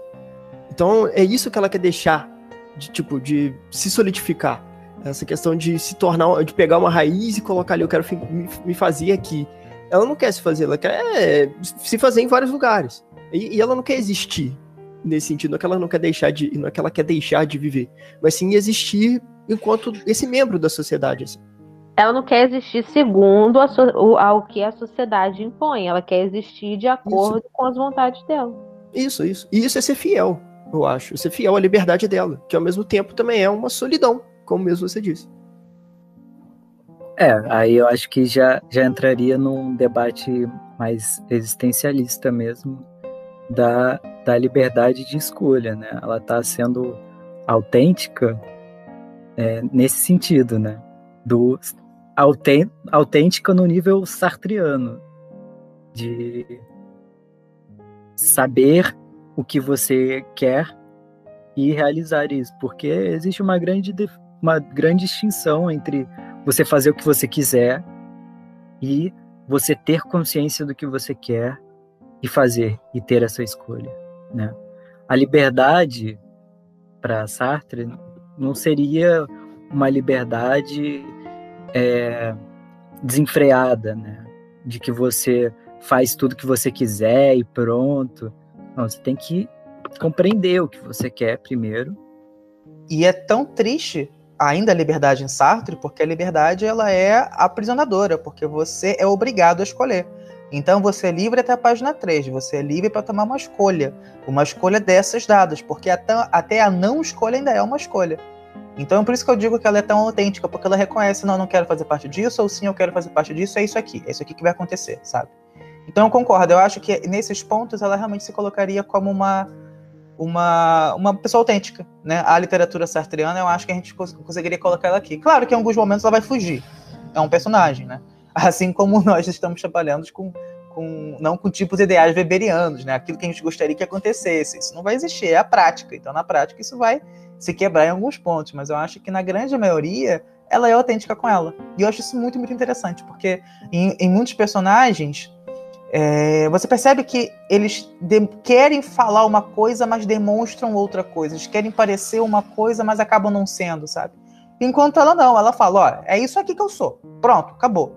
Então é isso que ela quer deixar, de tipo, de se solidificar. Essa questão de se tornar, de pegar uma raiz e colocar ali, eu quero me, me fazer aqui ela não quer se fazer, ela quer se fazer em vários lugares. E, e, ela não quer existir nesse sentido, não é que ela não quer deixar de, não é que ela quer deixar de viver, mas sim existir enquanto esse membro da sociedade. Assim. Ela não quer existir segundo so, o, ao que a sociedade impõe, ela quer existir de acordo isso. com as vontades dela. Isso, isso. E isso é ser fiel, eu acho. Ser fiel à liberdade dela, que ao mesmo tempo também é uma solidão, como mesmo você disse. É, aí eu acho que já, já entraria num debate mais existencialista mesmo da, da liberdade de escolha, né? Ela está sendo autêntica é, nesse sentido, né? Do autêntica no nível sartriano, de saber o que você quer e realizar isso, porque existe uma grande, uma grande distinção entre você fazer o que você quiser e você ter consciência do que você quer e fazer e ter essa escolha, né? A liberdade para Sartre não seria uma liberdade é, desenfreada, né? De que você faz tudo que você quiser e pronto. Não, você tem que compreender o que você quer primeiro. E é tão triste ainda a liberdade em Sartre, porque a liberdade ela é aprisionadora, porque você é obrigado a escolher. Então você é livre até a página 3, você é livre para tomar uma escolha, uma escolha dessas dadas, porque até, até a não escolha ainda é uma escolha. Então por isso que eu digo que ela é tão autêntica, porque ela reconhece, não, eu não quero fazer parte disso, ou sim, eu quero fazer parte disso, é isso aqui, é isso aqui que vai acontecer, sabe? Então eu concordo, eu acho que nesses pontos ela realmente se colocaria como uma uma, uma pessoa autêntica, né? A literatura sartreana, eu acho que a gente cons conseguiria colocar ela aqui. Claro que em alguns momentos ela vai fugir. É um personagem, né? Assim como nós estamos trabalhando com, com não com tipos ideais weberianos, né? Aquilo que a gente gostaria que acontecesse. Isso não vai existir, é a prática. Então, na prática, isso vai se quebrar em alguns pontos, mas eu acho que na grande maioria ela é autêntica com ela. E eu acho isso muito, muito interessante, porque em, em muitos personagens é, você percebe que eles querem falar uma coisa, mas demonstram outra coisa. Eles querem parecer uma coisa, mas acabam não sendo, sabe? Enquanto ela não, ela fala: ó, é isso aqui que eu sou. Pronto, acabou.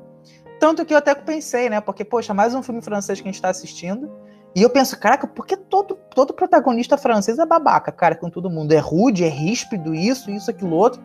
Tanto que eu até pensei, né? Porque, poxa, mais um filme francês que a gente está assistindo. E eu penso, caraca, por que todo, todo protagonista francês é babaca, cara, com todo mundo? É rude, é ríspido, isso, isso, aquilo, outro.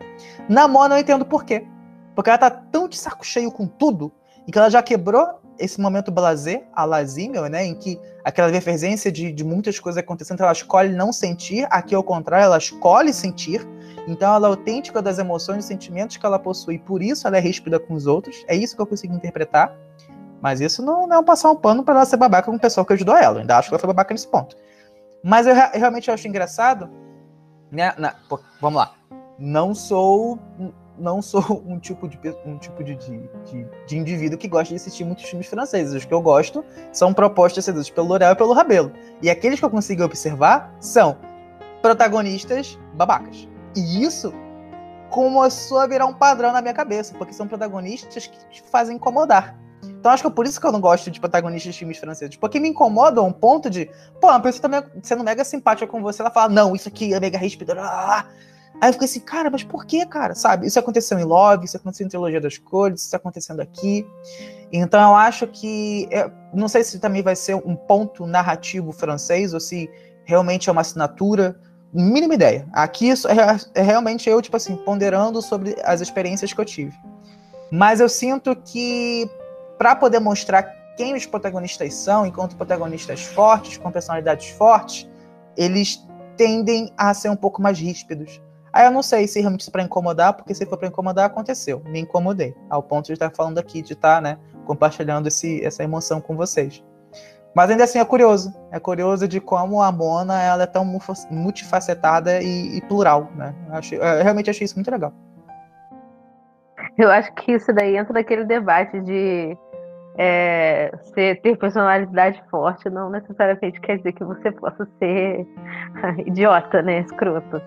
Na Mona eu entendo por quê. Porque ela tá tão de saco cheio com tudo, e que ela já quebrou esse momento blazer, a la Zimmel, né, em que aquela efervescência de, de muitas coisas acontecendo, ela escolhe não sentir, aqui ao contrário, ela escolhe sentir, então ela é autêntica das emoções e sentimentos que ela possui, por isso ela é ríspida com os outros, é isso que eu consigo interpretar, mas isso não, não é um passar um pano para ela ser babaca com o pessoal que ajudou ela, eu ainda acho que ela foi babaca nesse ponto. Mas eu, eu realmente acho engraçado, né, na, vamos lá, não sou não sou um tipo de, um tipo de, de, de, indivíduo que gosta de assistir muitos filmes franceses. Os que eu gosto são propostas seduzidas pelo L'Oréal e pelo Rabelo. E aqueles que eu consigo observar são protagonistas babacas. E isso começou a virar um padrão na minha cabeça, porque são protagonistas que te fazem incomodar. Então acho que é por isso que eu não gosto de protagonistas de filmes franceses. Porque me incomoda a um ponto de, pô, uma pessoa tá sendo mega simpática com você, ela fala, não, isso aqui é mega ríspido. Ah, Aí eu fiquei assim, cara, mas por que, cara? Sabe? Isso aconteceu em Love, isso aconteceu em Trilogia das Cores, isso está acontecendo aqui. Então eu acho que. Eu não sei se também vai ser um ponto narrativo francês ou se realmente é uma assinatura. Mínima ideia. Aqui é, é realmente eu, tipo assim, ponderando sobre as experiências que eu tive. Mas eu sinto que, para poder mostrar quem os protagonistas são, enquanto protagonistas fortes, com personalidades fortes, eles tendem a ser um pouco mais ríspidos Aí eu não sei se realmente isso é pra incomodar, porque se for pra incomodar, aconteceu. Me incomodei. Ao ponto de estar falando aqui, de estar, né, compartilhando esse, essa emoção com vocês. Mas ainda assim é curioso. É curioso de como a Mona ela é tão multifacetada e, e plural, né? Eu, achei, eu realmente achei isso muito legal. Eu acho que isso daí entra naquele debate de é, ser, ter personalidade forte não necessariamente quer dizer que você possa ser idiota, né? Escroto.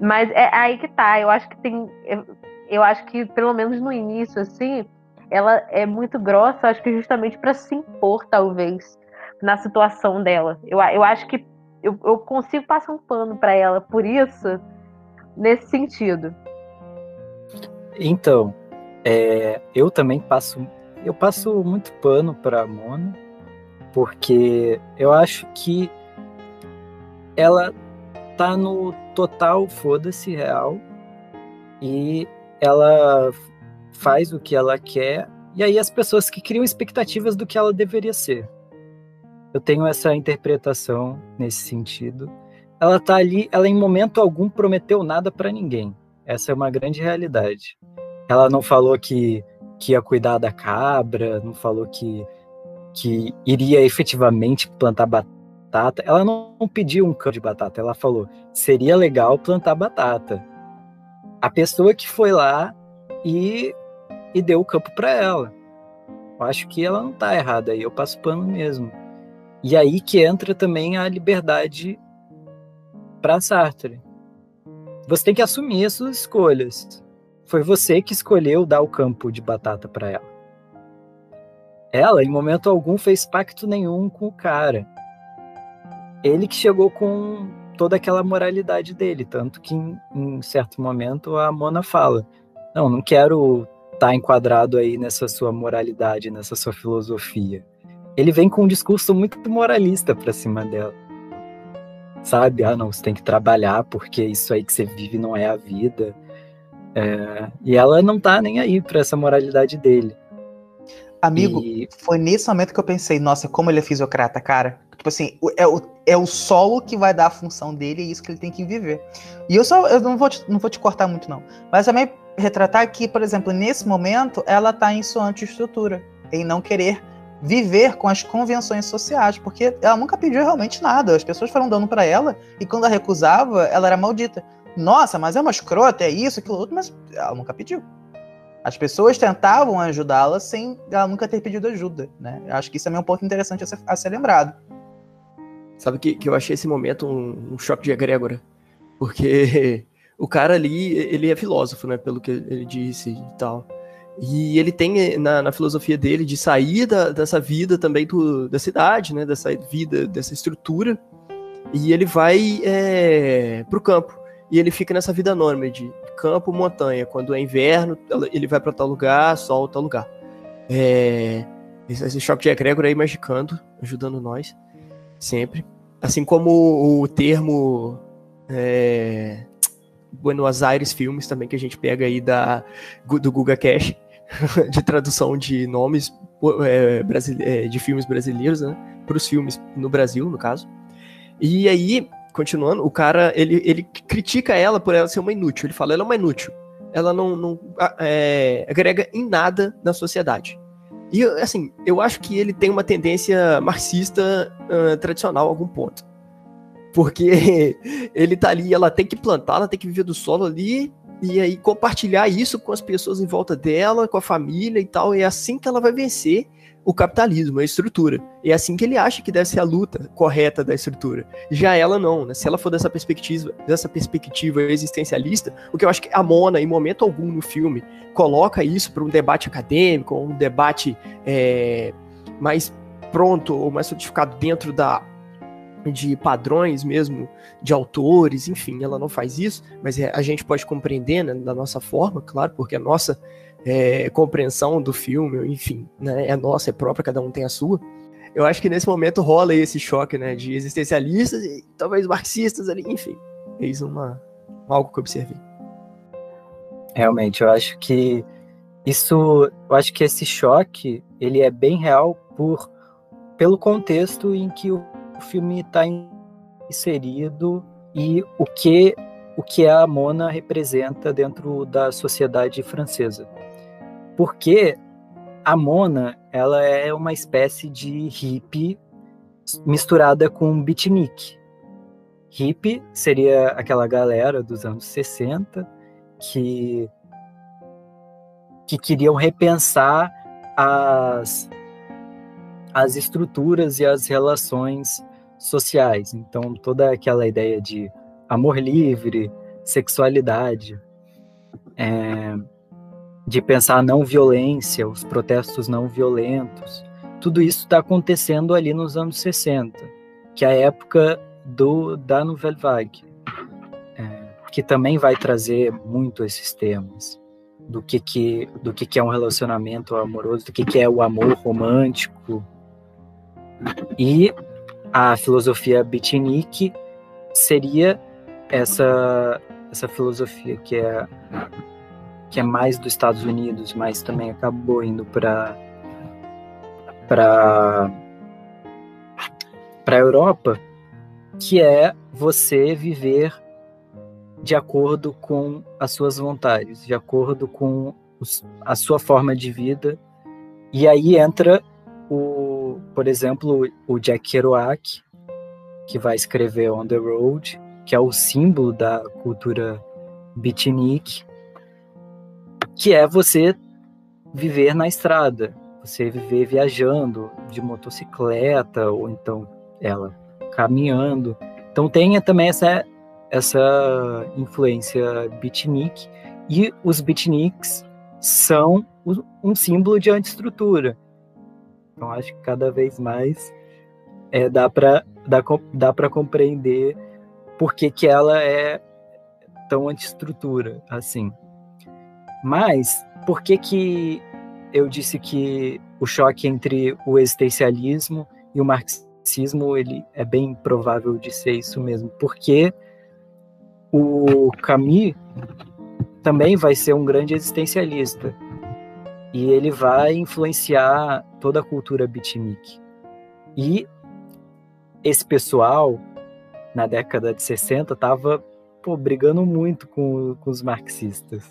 Mas é aí que tá. Eu acho que tem. Eu, eu acho que, pelo menos no início, assim, ela é muito grossa, acho que justamente para se impor, talvez, na situação dela. Eu, eu acho que eu, eu consigo passar um pano para ela por isso, nesse sentido. Então, é, eu também passo. Eu passo muito pano para Mona, porque eu acho que ela tá no total foda-se real e ela faz o que ela quer e aí as pessoas que criam expectativas do que ela deveria ser. Eu tenho essa interpretação nesse sentido. Ela tá ali, ela em momento algum prometeu nada para ninguém. Essa é uma grande realidade. Ela não falou que, que ia cuidar da cabra, não falou que, que iria efetivamente plantar batata. Ela não pediu um campo de batata, ela falou: seria legal plantar batata. A pessoa que foi lá e, e deu o campo para ela. Eu acho que ela não tá errada aí, eu passo pano mesmo. E aí que entra também a liberdade para Sartre. Você tem que assumir as suas escolhas. Foi você que escolheu dar o campo de batata para ela. Ela, em momento algum, fez pacto nenhum com o cara ele que chegou com toda aquela moralidade dele, tanto que em, em certo momento a Mona fala: "Não, não quero estar tá enquadrado aí nessa sua moralidade, nessa sua filosofia". Ele vem com um discurso muito moralista para cima dela. Sabe? Ah, não, você tem que trabalhar porque isso aí que você vive não é a vida. É, e ela não tá nem aí para essa moralidade dele. Amigo, e... foi nesse momento que eu pensei, nossa, como ele é fisiocrata, cara. Tipo assim, é o, é o solo que vai dar a função dele e é isso que ele tem que viver. E eu só, eu não vou te, não vou te cortar muito, não. Mas também retratar que, por exemplo, nesse momento, ela tá em sua antiestrutura, em não querer viver com as convenções sociais, porque ela nunca pediu realmente nada. As pessoas foram dando para ela e quando ela recusava, ela era maldita. Nossa, mas é uma escrota, é isso, aquilo outro, mas ela nunca pediu. As pessoas tentavam ajudá-la sem ela nunca ter pedido ajuda, né? Acho que isso também é um ponto interessante a ser, a ser lembrado. Sabe que, que eu achei esse momento um, um choque de egrégora. Porque o cara ali, ele é filósofo, né? Pelo que ele disse e tal. E ele tem na, na filosofia dele de sair da, dessa vida também do, da cidade, né? Dessa vida, dessa estrutura. E ele vai é, pro campo. E ele fica nessa vida nômade, campo, montanha. Quando é inverno, ele vai para tal lugar, sol, tal lugar. É, esse choque de egrégora aí magicando, ajudando nós. Sempre. Assim como o termo é, Buenos Aires Filmes também, que a gente pega aí da, do Guga Cash, de tradução de nomes é, é, de filmes brasileiros, né? Para os filmes no Brasil, no caso. E aí, continuando, o cara, ele, ele critica ela por ela ser uma inútil. Ele fala, ela é uma inútil. Ela não, não é, agrega em nada na sociedade. E, assim, eu acho que ele tem uma tendência marxista uh, tradicional a algum ponto. Porque ele tá ali, ela tem que plantar, ela tem que viver do solo ali, e aí compartilhar isso com as pessoas em volta dela, com a família e tal. E é assim que ela vai vencer o capitalismo, a estrutura. E é assim que ele acha que deve ser a luta correta da estrutura. Já ela não, né? Se ela for dessa perspectiva, dessa perspectiva existencialista, o que eu acho que a Mona, em momento algum no filme, coloca isso para um debate acadêmico, um debate é, mais pronto ou mais solidificado dentro da de padrões mesmo de autores, enfim, ela não faz isso, mas é, a gente pode compreender né, da nossa forma, claro, porque a nossa é, compreensão do filme, enfim, né, é nossa, é própria, cada um tem a sua. Eu acho que nesse momento rola esse choque, né, de existencialistas e talvez marxistas ali, enfim. Isso uma, algo que eu observei. Realmente, eu acho que isso, eu acho que esse choque, ele é bem real por pelo contexto em que o filme está inserido e o que o que a Mona representa dentro da sociedade francesa porque a Mona ela é uma espécie de hippie misturada com beatnik. Hippie seria aquela galera dos anos 60 que que queriam repensar as as estruturas e as relações sociais. Então toda aquela ideia de amor livre, sexualidade, é, de pensar a não violência, os protestos não violentos. Tudo isso está acontecendo ali nos anos 60, que é a época do, da Nouvelle Vague, é, que também vai trazer muito esses temas do que, que, do que, que é um relacionamento amoroso, do que, que é o amor romântico. E a filosofia beatnik seria essa, essa filosofia que é que é mais dos Estados Unidos, mas também acabou indo para para para a Europa, que é você viver de acordo com as suas vontades, de acordo com os, a sua forma de vida. E aí entra o, por exemplo, o Jack Kerouac, que vai escrever On the Road, que é o símbolo da cultura beatnik, que é você viver na estrada, você viver viajando de motocicleta ou então ela caminhando. Então tem também essa essa influência beatnik e os beatniks são um símbolo de antiestrutura. Então acho que cada vez mais é, dá para dá, dá para compreender por que, que ela é tão antiestrutura assim. Mas por que que eu disse que o choque entre o existencialismo e o marxismo ele é bem provável de ser isso mesmo? Porque o Camus também vai ser um grande existencialista e ele vai influenciar toda a cultura beatnik. E esse pessoal, na década de 60, estava brigando muito com, com os marxistas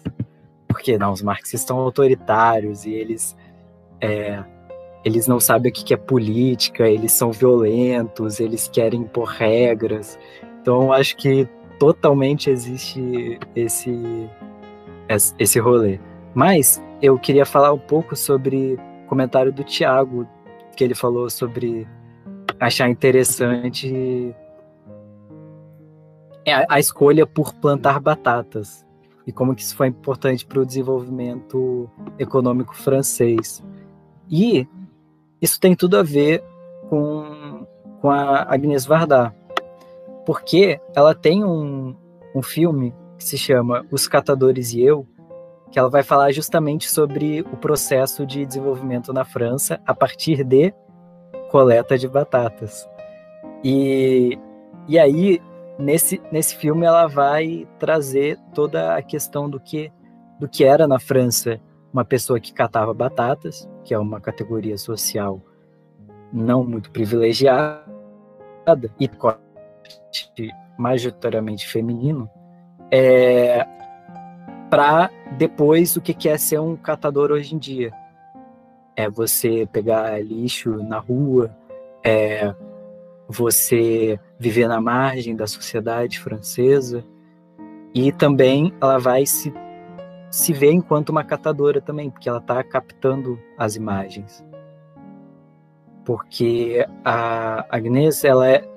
porque não, os marxistas são autoritários e eles é, eles não sabem o que é política, eles são violentos, eles querem impor regras. Então, acho que totalmente existe esse esse rolê. Mas eu queria falar um pouco sobre o comentário do Tiago, que ele falou sobre achar interessante a, a escolha por plantar batatas e como que isso foi importante para o desenvolvimento econômico francês. E isso tem tudo a ver com, com a Agnès Varda, porque ela tem um, um filme que se chama Os Catadores e Eu, que ela vai falar justamente sobre o processo de desenvolvimento na França a partir de coleta de batatas. E, e aí, nesse, nesse filme, ela vai trazer toda a questão do que, do que era na França uma pessoa que catava batatas, que é uma categoria social não muito privilegiada, e majoritariamente feminino, é, para depois o que é ser um catador hoje em dia. É você pegar lixo na rua, é você viver na margem da sociedade francesa, e também ela vai se, se ver enquanto uma catadora também, porque ela está captando as imagens. Porque a Agnes, ela é,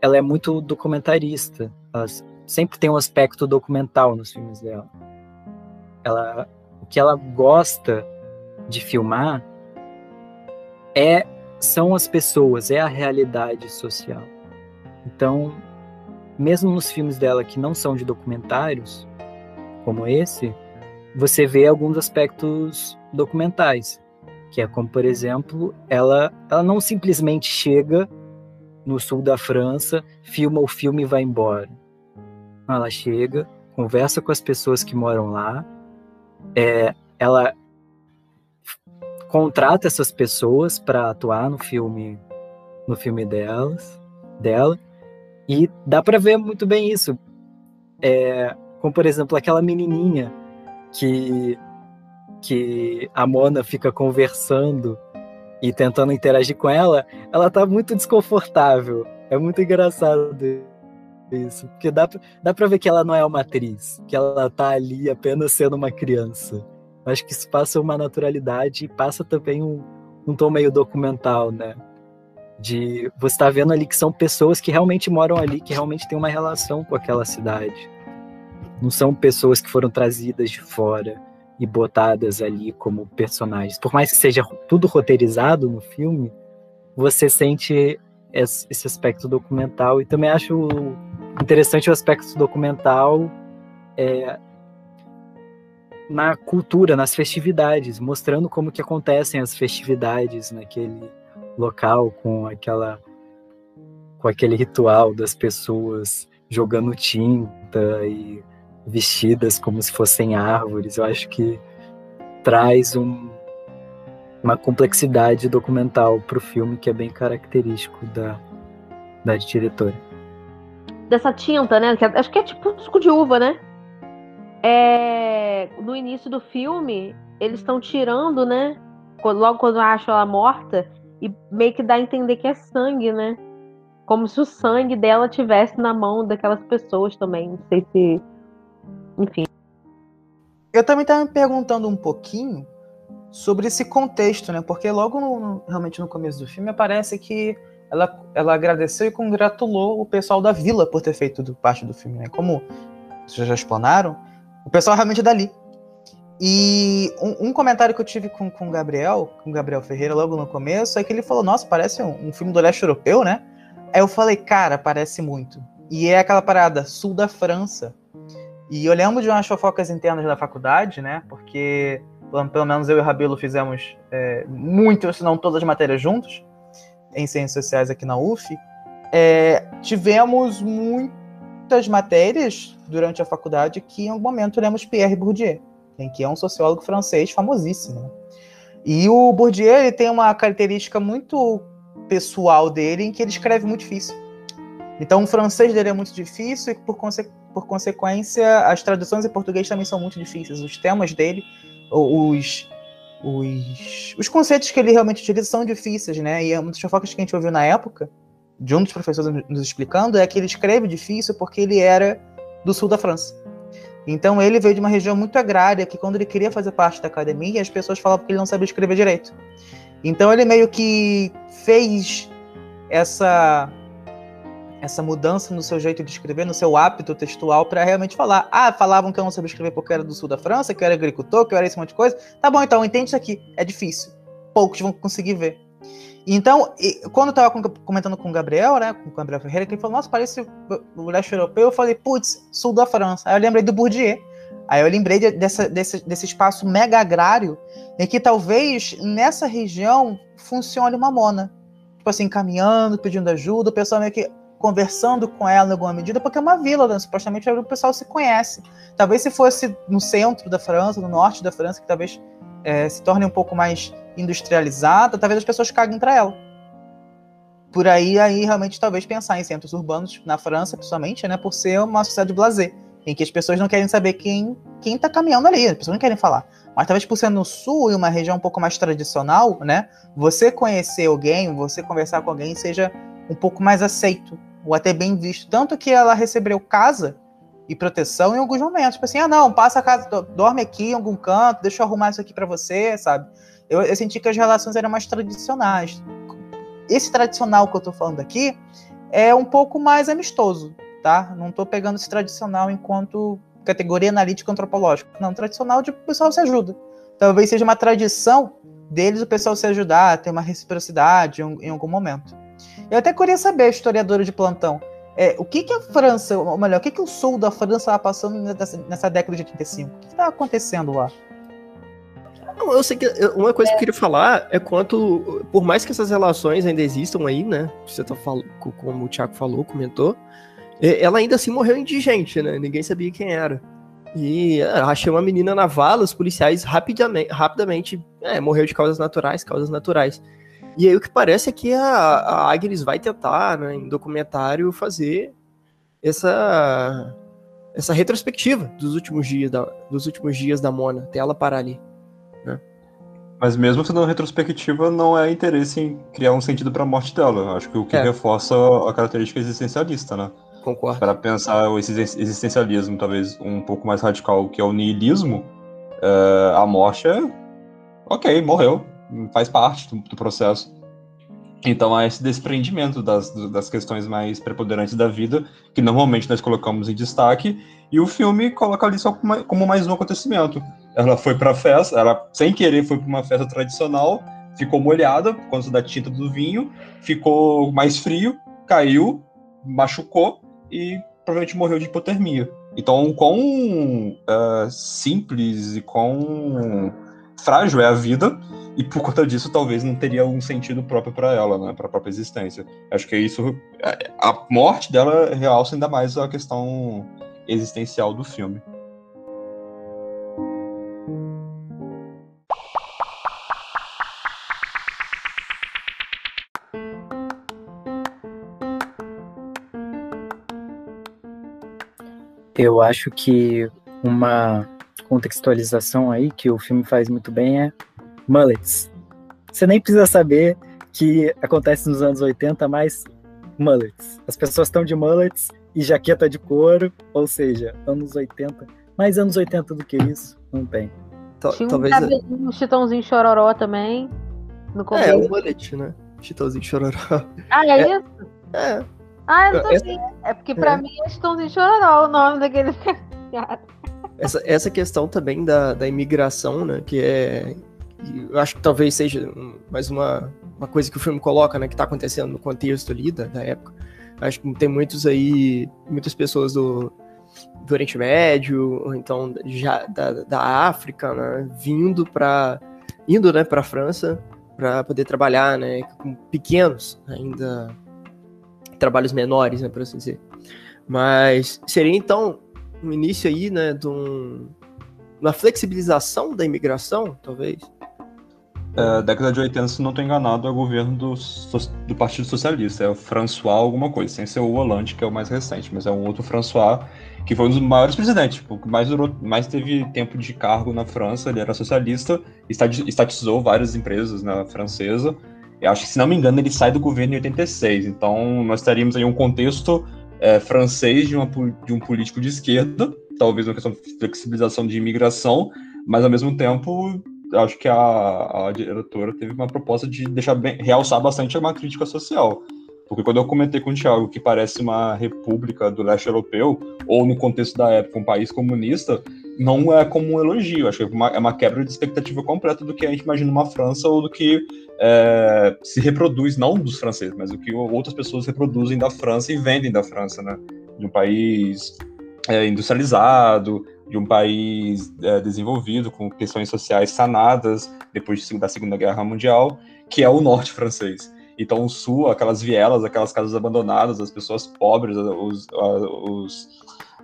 ela é muito documentarista. Ela sempre tem um aspecto documental nos filmes dela. Ela, o que ela gosta de filmar é são as pessoas, é a realidade social. Então, mesmo nos filmes dela que não são de documentários, como esse, você vê alguns aspectos documentais, que é como, por exemplo, ela, ela não simplesmente chega no sul da França, filma o filme e vai embora. Ela chega, conversa com as pessoas que moram lá, é, ela contrata essas pessoas para atuar no filme, no filme delas, dela, e dá para ver muito bem isso. É, como por exemplo aquela menininha que que a Mona fica conversando e tentando interagir com ela, ela tá muito desconfortável. É muito engraçado isso, porque dá, dá pra ver que ela não é uma atriz, que ela tá ali apenas sendo uma criança. Acho que isso passa uma naturalidade e passa também um, um tom meio documental, né? De você tá vendo ali que são pessoas que realmente moram ali, que realmente têm uma relação com aquela cidade. Não são pessoas que foram trazidas de fora e botadas ali como personagens. Por mais que seja tudo roteirizado no filme, você sente esse aspecto documental e também acho interessante o aspecto documental é, na cultura, nas festividades, mostrando como que acontecem as festividades naquele local com aquela com aquele ritual das pessoas jogando tinta e vestidas como se fossem árvores. Eu acho que traz um, uma complexidade documental para o filme que é bem característico da, da diretora. Dessa tinta, né? Acho que é tipo suco de uva, né? É, no início do filme, eles estão tirando, né? Logo quando acham ela morta, e meio que dá a entender que é sangue, né? Como se o sangue dela tivesse na mão daquelas pessoas também. Não sei se enfim. Eu também estava me perguntando um pouquinho sobre esse contexto, né? Porque logo no, realmente no começo do filme aparece que ela, ela agradeceu e congratulou o pessoal da vila por ter feito parte do filme, né? Como vocês já explanaram, o pessoal realmente é dali. E um, um, comentário que eu tive com, com o Gabriel, com o Gabriel Ferreira, logo no começo, é que ele falou: Nossa, parece um, um filme do leste europeu, né? Aí eu falei: Cara, parece muito. E é aquela parada, sul da França. E eu lembro de umas fofocas internas da faculdade, né? Porque pelo menos eu e o Rabelo fizemos é, muitas, se não todas as matérias juntos, em Ciências Sociais aqui na UF. É, tivemos muitas matérias durante a faculdade que em algum momento lemos Pierre Bourdieu, que é um sociólogo francês famosíssimo. E o Bourdieu ele tem uma característica muito pessoal dele em que ele escreve muito difícil. Então o francês dele é muito difícil e por consequência por consequência, as traduções em português também são muito difíceis. Os temas dele, os, os, os conceitos que ele realmente utiliza são difíceis, né? E uma das fofocas que a gente ouviu na época, de um dos professores nos explicando, é que ele escreve difícil porque ele era do sul da França. Então ele veio de uma região muito agrária, que quando ele queria fazer parte da academia, as pessoas falavam que ele não sabia escrever direito. Então ele meio que fez essa essa mudança no seu jeito de escrever, no seu hábito textual, para realmente falar. Ah, falavam que eu não sabia escrever porque era do sul da França, que eu era agricultor, que eu era esse monte de coisa. Tá bom, então, entende isso aqui. É difícil. Poucos vão conseguir ver. Então, quando eu tava comentando com o Gabriel, né, com o Gabriel Ferreira, que ele falou, nossa, parece o leste europeu, eu falei, putz, sul da França. Aí eu lembrei do Bourdieu. Aí eu lembrei de, dessa, desse, desse espaço mega agrário, em que talvez nessa região funcione uma mona tipo assim, caminhando, pedindo ajuda, o pessoal meio que conversando com ela em alguma medida, porque é uma vila, né? supostamente o pessoal se conhece. Talvez se fosse no centro da França, no norte da França, que talvez é, se torne um pouco mais industrializada, talvez as pessoas caguem para ela. Por aí, aí realmente talvez pensar em centros urbanos na França, principalmente, né, por ser uma sociedade blazer, em que as pessoas não querem saber quem quem está caminhando ali, as pessoas não querem falar. Mas talvez por ser no sul e uma região um pouco mais tradicional, né, você conhecer alguém, você conversar com alguém seja um pouco mais aceito ou até bem visto. Tanto que ela recebeu casa e proteção em alguns momentos. Tipo assim, ah, não, passa a casa, dorme aqui em algum canto, deixa eu arrumar isso aqui para você, sabe? Eu, eu, senti que as relações eram mais tradicionais. Esse tradicional que eu tô falando aqui é um pouco mais amistoso, tá? Não tô pegando esse tradicional enquanto categoria analítica antropológica. Não, tradicional de o pessoal se ajuda. Talvez seja uma tradição deles o pessoal se ajudar, ter uma reciprocidade em, em algum momento. Eu até queria saber, historiadora de plantão, é, o que, que a França, ou melhor, o que, que o sul da França estava passando nessa, nessa, década de 85? O que estava acontecendo lá? eu sei que uma coisa que eu queria falar é quanto, por mais que essas relações ainda existam aí, né? Você tá falando, como o Thiago falou, comentou, ela ainda assim morreu indigente, né? Ninguém sabia quem era. E ah, achei uma menina na vala, os policiais rapidamente, rapidamente é, morreu de causas naturais, causas naturais. E aí o que parece é que a, a Agnes vai tentar, né, em documentário, fazer essa essa retrospectiva dos últimos dias da, dos últimos dias da Mona, até ela parar ali. Né? Mas mesmo sendo retrospectiva, não é interesse em criar um sentido para a morte dela. Acho que o que é. reforça a característica existencialista, né? Concordo. Para pensar o existencialismo, talvez um pouco mais radical, que é o niilismo, uh, a morte é. Ok, morreu faz parte do, do processo. Então há esse desprendimento das, das questões mais preponderantes da vida, que normalmente nós colocamos em destaque, e o filme coloca ali só como mais um acontecimento. Ela foi para a festa, ela sem querer foi para uma festa tradicional, ficou molhada por conta da tinta do vinho, ficou mais frio, caiu, machucou e provavelmente morreu de hipotermia. Então, quão uh, simples e quão frágil é a vida, e por conta disso talvez não teria um sentido próprio para ela, né, para a própria existência. Acho que isso, é, a morte dela realça ainda mais a questão existencial do filme. Eu acho que uma contextualização aí que o filme faz muito bem é mullets. Você nem precisa saber que acontece nos anos 80, mas mullets. As pessoas estão de mullets e jaqueta de couro, ou seja, anos 80. Mais anos 80 do que isso, não tem. Tinha um Talvez... um chitãozinho chororó também. No começo. É, o mullet, né? Chitãozinho chororó. Ah, é, é. isso? É. Ah, eu não sei. É porque pra é. mim é Chitãozinho chororó o nome daquele essa, essa questão também da, da imigração, né? Que é eu acho que talvez seja mais uma, uma coisa que o filme coloca, né, que está acontecendo no contexto ali da, da, época. Acho que tem muitos aí, muitas pessoas do, do Oriente Médio, ou então já da, da África, né, vindo para indo, né, para a França para poder trabalhar, né, com pequenos ainda trabalhos menores, né, por assim dizer. Mas seria então um início aí, né, de um, uma flexibilização da imigração, talvez, é, década de 80, se não estou enganado, é o governo do, do Partido Socialista. É o François alguma coisa, sem ser o Hollande, que é o mais recente, mas é um outro François, que foi um dos maiores presidentes, tipo, que mais, durou, mais teve tempo de cargo na França, ele era socialista, estatizou várias empresas na francesa. Eu acho que, se não me engano, ele sai do governo em 86. Então, nós teríamos aí um contexto é, francês de, uma, de um político de esquerda, talvez uma questão de flexibilização de imigração, mas ao mesmo tempo acho que a, a diretora teve uma proposta de deixar bem, realçar bastante uma crítica social. Porque quando eu comentei com o Thiago que parece uma república do leste europeu, ou no contexto da época, um país comunista, não é como um elogio. Acho que é uma, é uma quebra de expectativa completa do que a gente imagina uma França ou do que é, se reproduz, não dos franceses, mas do que outras pessoas reproduzem da França e vendem da França, né? De um país é, industrializado, de um país é, desenvolvido, com questões sociais sanadas depois da Segunda Guerra Mundial, que é o norte francês. Então, o sul, aquelas vielas, aquelas casas abandonadas, as pessoas pobres, os, os,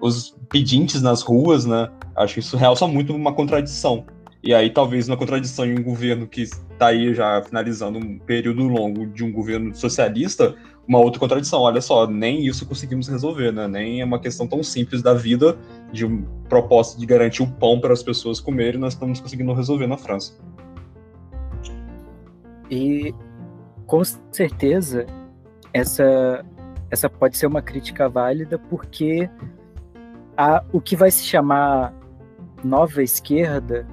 os pedintes nas ruas, né? Acho que isso realça muito uma contradição. E aí, talvez, uma contradição em um governo que está aí já finalizando um período longo de um governo socialista, uma outra contradição. Olha só, nem isso conseguimos resolver, né? Nem é uma questão tão simples da vida, de um propósito de garantir o pão para as pessoas comerem, nós estamos conseguindo resolver na França. E com certeza essa essa pode ser uma crítica válida porque a, o que vai se chamar nova esquerda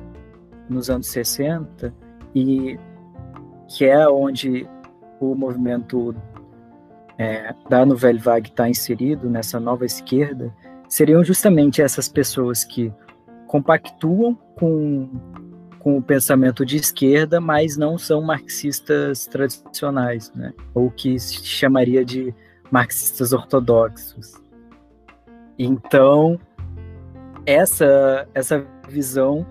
nos anos 60 e que é onde o movimento é, da Nouvelle Vague está inserido nessa nova esquerda seriam justamente essas pessoas que compactuam com com o pensamento de esquerda, mas não são marxistas tradicionais, né? ou que se chamaria de marxistas ortodoxos. Então, essa, essa visão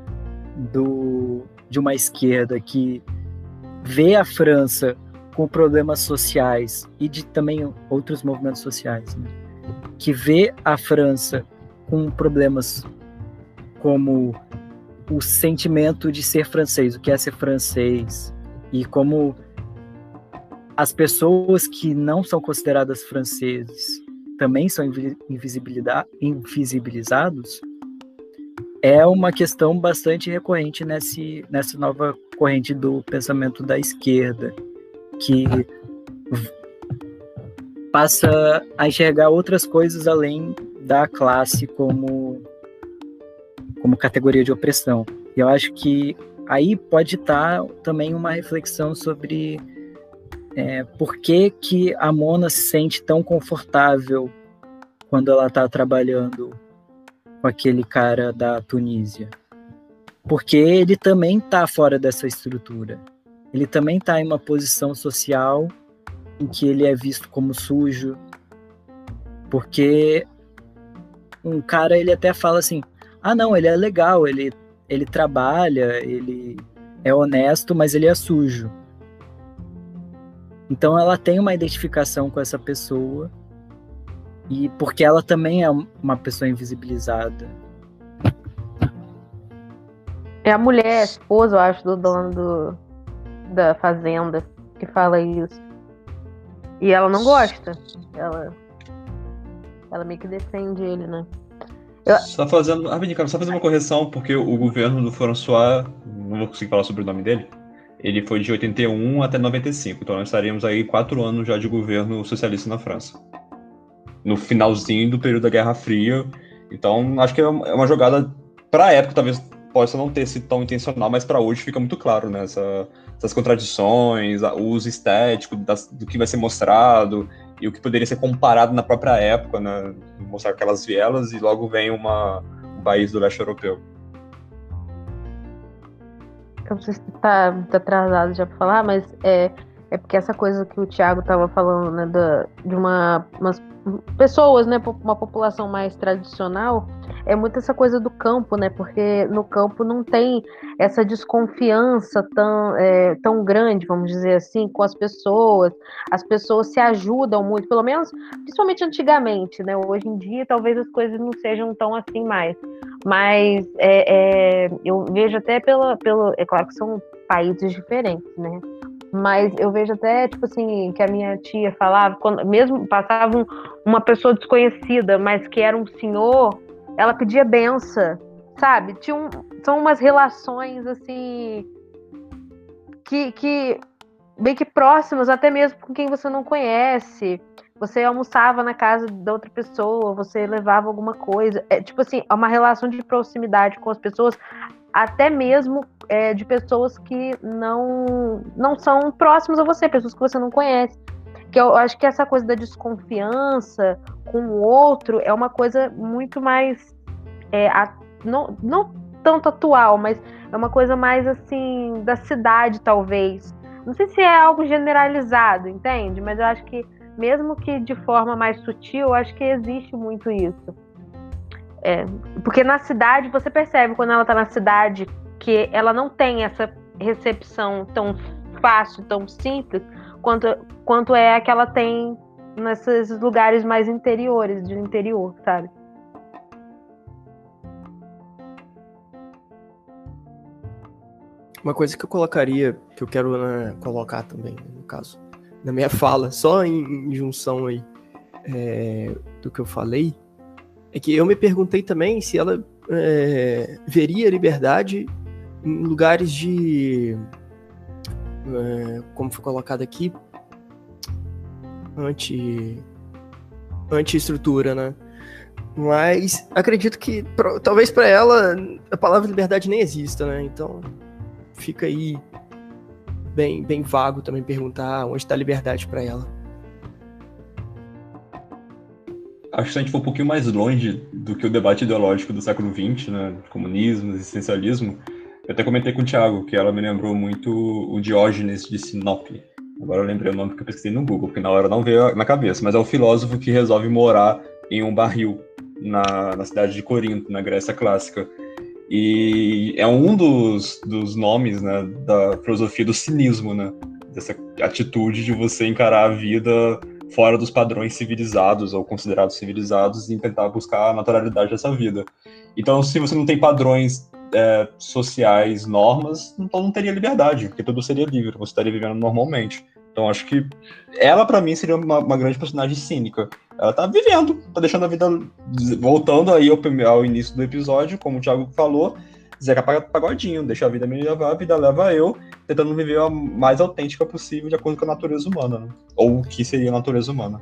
do, de uma esquerda que vê a França com problemas sociais e de também outros movimentos sociais, né? que vê a França com problemas como o sentimento de ser francês, o que é ser francês, e como as pessoas que não são consideradas franceses também são invisibilizados, é uma questão bastante recorrente nesse, nessa nova corrente do pensamento da esquerda, que passa a enxergar outras coisas além da classe como como categoria de opressão. E eu acho que aí pode estar também uma reflexão sobre é, por que, que a Mona se sente tão confortável quando ela está trabalhando com aquele cara da Tunísia. Porque ele também está fora dessa estrutura. Ele também está em uma posição social em que ele é visto como sujo. Porque um cara, ele até fala assim: ah, não, ele é legal, ele, ele trabalha, ele é honesto, mas ele é sujo. Então ela tem uma identificação com essa pessoa e porque ela também é uma pessoa invisibilizada. É a mulher, a esposa, eu acho, do dono do, da fazenda que fala isso. E ela não gosta. Ela, ela meio que defende ele, né? Eu... Só fazendo. Rapidinho, cara, só fazer uma correção, porque o governo do François, não vou conseguir falar sobre o nome dele, ele foi de 81 até 95, então nós estaríamos aí quatro anos já de governo socialista na França. No finalzinho do período da Guerra Fria. Então, acho que é uma jogada, para a época, talvez possa não ter sido tão intencional, mas para hoje fica muito claro, né? Essa, essas contradições, o uso estético das, do que vai ser mostrado, e o que poderia ser comparado na própria época, né? Mostrar aquelas vielas e logo vem uma, um país do leste europeu. Eu não sei se tá, tá atrasado já para falar, mas é, é porque essa coisa que o Thiago estava falando, né, da, de uma, umas pessoas, né, uma população mais tradicional, é muito essa coisa do campo, né? Porque no campo não tem essa desconfiança tão, é, tão grande, vamos dizer assim, com as pessoas. As pessoas se ajudam muito, pelo menos, principalmente antigamente, né? Hoje em dia, talvez as coisas não sejam tão assim mais. Mas é, é, eu vejo até pelo, pelo. É claro que são países diferentes, né? Mas eu vejo até, tipo assim, que a minha tia falava, quando, mesmo passava uma pessoa desconhecida, mas que era um senhor, ela pedia benção, sabe? Tinha um, são umas relações assim que, que bem que próximas, até mesmo com quem você não conhece. Você almoçava na casa da outra pessoa, você levava alguma coisa. É tipo assim, é uma relação de proximidade com as pessoas, até mesmo é, de pessoas que não não são próximas a você, pessoas que você não conhece. Que eu acho que essa coisa da desconfiança com o outro é uma coisa muito mais. É, a, não, não tanto atual, mas é uma coisa mais assim da cidade, talvez. Não sei se é algo generalizado, entende? Mas eu acho que, mesmo que de forma mais sutil, eu acho que existe muito isso. É, porque na cidade, você percebe quando ela tá na cidade que ela não tem essa recepção tão fácil, tão simples, quanto, quanto é a que ela tem nesses lugares mais interiores, de interior, sabe? Uma coisa que eu colocaria, que eu quero né, colocar também, no caso, na minha fala, só em, em junção aí é, do que eu falei, é que eu me perguntei também se ela é, veria liberdade em lugares de. É, como foi colocado aqui? Anti. Anti-estrutura, né? Mas acredito que pro, talvez para ela a palavra liberdade nem exista, né? Então fica aí bem, bem vago também perguntar onde está a liberdade para ela. Acho que se a gente for um pouquinho mais longe do que o debate ideológico do século XX, né, comunismo, existencialismo, eu até comentei com o Thiago que ela me lembrou muito o Diógenes de Sinope. Agora eu lembrei o nome que eu pesquisei no Google, porque na hora não veio na cabeça, mas é o filósofo que resolve morar em um barril na, na cidade de Corinto, na Grécia clássica. E é um dos, dos nomes né, da filosofia do cinismo, né? Dessa atitude de você encarar a vida fora dos padrões civilizados ou considerados civilizados e tentar buscar a naturalidade dessa vida. Então, se você não tem padrões é, sociais, normas, então não teria liberdade, porque tudo seria livre, você estaria vivendo normalmente. Então, acho que ela, para mim, seria uma, uma, grande personagem cínica. Ela tá vivendo, tá deixando a vida. Voltando aí ao, ao início do episódio, como o Thiago falou, Zeca Pagodinho, deixa a vida me levar, a vida leva eu, tentando viver a mais autêntica possível de acordo com a natureza humana, né? Ou o que seria a natureza humana.